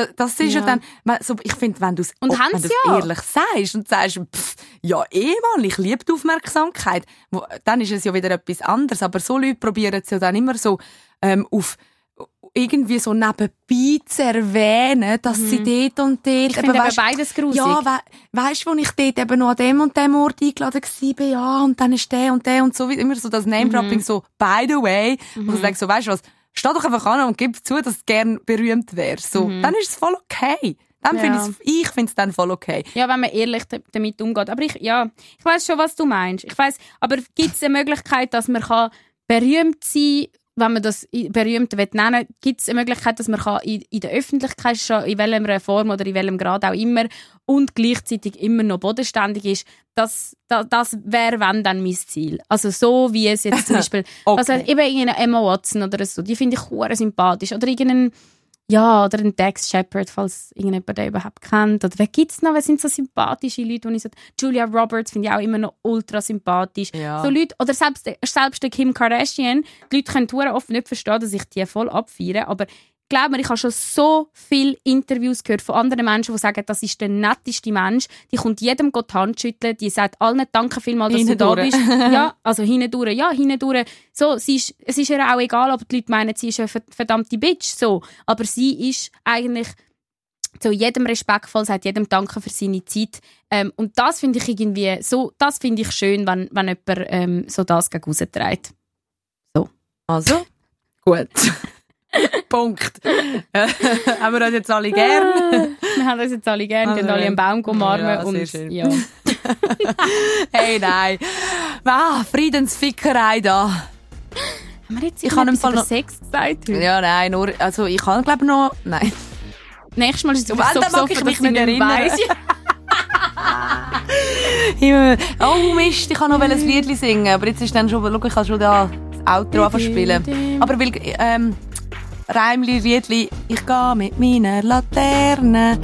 da- das ist ja, Ja. dann, man- so, ich finde, wenn du es Und wenn ja. ehrlich sagst und sagst, pff, ja, eh, Mann, ich liebe die Aufmerksamkeit, wo, dann ist es ja wieder etwas anderes, aber so Leute probieren es ja dann immer so, ähm, auf, irgendwie so nebenbei zu erwähnen, dass sie dort und dort, Mhm. ich finde eben beides grusig. ja, we weißt du, wo ich dort eben noch an dem und dem Ort eingeladen war, ja, und dann ist der und der und so, wie immer so das Name-Dropping, Mhm. so, by the way, und du denkst so, weißt du was, steh doch einfach an und gib zu, dass du gern berühmt wärst. So, dann ist es voll okay. Dann Mhm. Ja. ich's- ich finde es dann voll okay. Ja, wenn man ehrlich da- damit umgeht. Aber ich, ja, ich weiß schon, was du meinst. Ich weiß, aber gibt es eine Möglichkeit, dass man kann berühmt sein wenn man das berühmt will nennen gibt es eine Möglichkeit, dass man kann in, in der Öffentlichkeit schon in welcher Form oder in welchem Grad auch immer und gleichzeitig immer noch bodenständig ist. Das, das, das wäre, wenn, dann mein Ziel. Also so wie es jetzt zum Beispiel, was Okay. halt eben irgendeine Emma Watson oder so, die finde ich hure sympathisch. Oder irgendeinen ja, oder ein Dex Shepard, falls irgendjemand den überhaupt kennt. Oder wer gibt's noch? Wer sind so sympathische Leute, die ich so... Julia Roberts finde ich auch immer noch ultra sympathisch. Ja. So Leute, oder selbst, selbst der Kim Kardashian, die Leute können oft nicht verstehen, dass ich die voll abfeiere, aber glaub mir, ich habe schon so viele Interviews gehört von anderen Menschen, die sagen, das ist der netteste Mensch. Die kommt jedem Gott die Hand schütteln, die sagt allen danke vielmals, dass du da bist. ja, also hindurch, ja, hindurch. So, sie ist, es ist ihr auch egal, ob die Leute meinen, sie ist eine ver- verdammte Bitch, so. Aber sie ist eigentlich zu jedem respektvoll, sagt jedem Danke für seine Zeit. Ähm, und das finde ich irgendwie so, das finde ich schön, wenn, wenn jemand ähm, so das gegen rausträgt. Also, gut. Punkt. Äh, haben wir uns jetzt alle gern? Wir haben uns jetzt alle gerne, Also, gehen alle einen Baum umarmen ja, und schön. ja. hey, nein. Ah, Friedensfickerei da. Haben wir jetzt Ich etwas Fall noch- Sex gesagt? heute? Ja, nein, nur, also ich kann glaube noch, nein. Nächstes Mal ist es so besoffen, ich mich nicht erinnern. Oh Mist, ich kann noch ein Liedli singen, aber jetzt ist dann schon, schau, ich kann schon da das Outro anfangen spielen. Aber weil, ähm, Reimli, Liedli, ich gehe mit meiner Laterne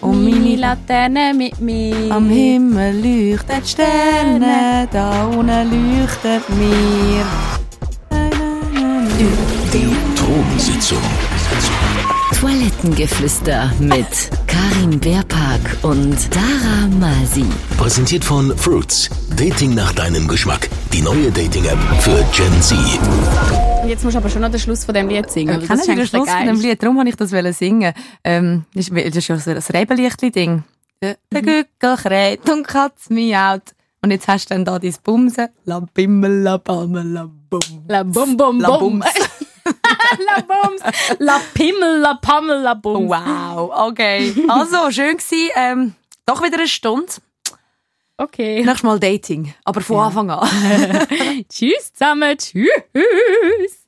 und Meine meine Laterne mit mir. Am Himmel leuchten die Sterne, da unten leuchtet mir. Die Thronsitzung. Toilettengeflüster mit Karin Beerpark und Dara Masi. Präsentiert von Fruits. Dating nach deinem Geschmack. Die neue Dating-App für Gen Z. Jetzt musst du aber schon noch den Schluss von dem Lied singen. weil Ich das ist den eigentlich Schluss von dem. Lied, darum wollte ich das singen. Ähm, das ist, das ja so ein Rebelichtli-Ding. Der der Gückel kräht und Katz miaut. Und jetzt hast du dann da dein Bumsen. La bimmel, la bammel, la bum. La bum bum La bum. Bums. la bums. La Pimmel, la Pammel, la Bums. Wow, okay. Also, schön gewesen. Ähm, doch wieder eine Stunde. Okay. Nächstes Mal Dating. Aber von Anfang an. Tschüss zusammen. Tschüss.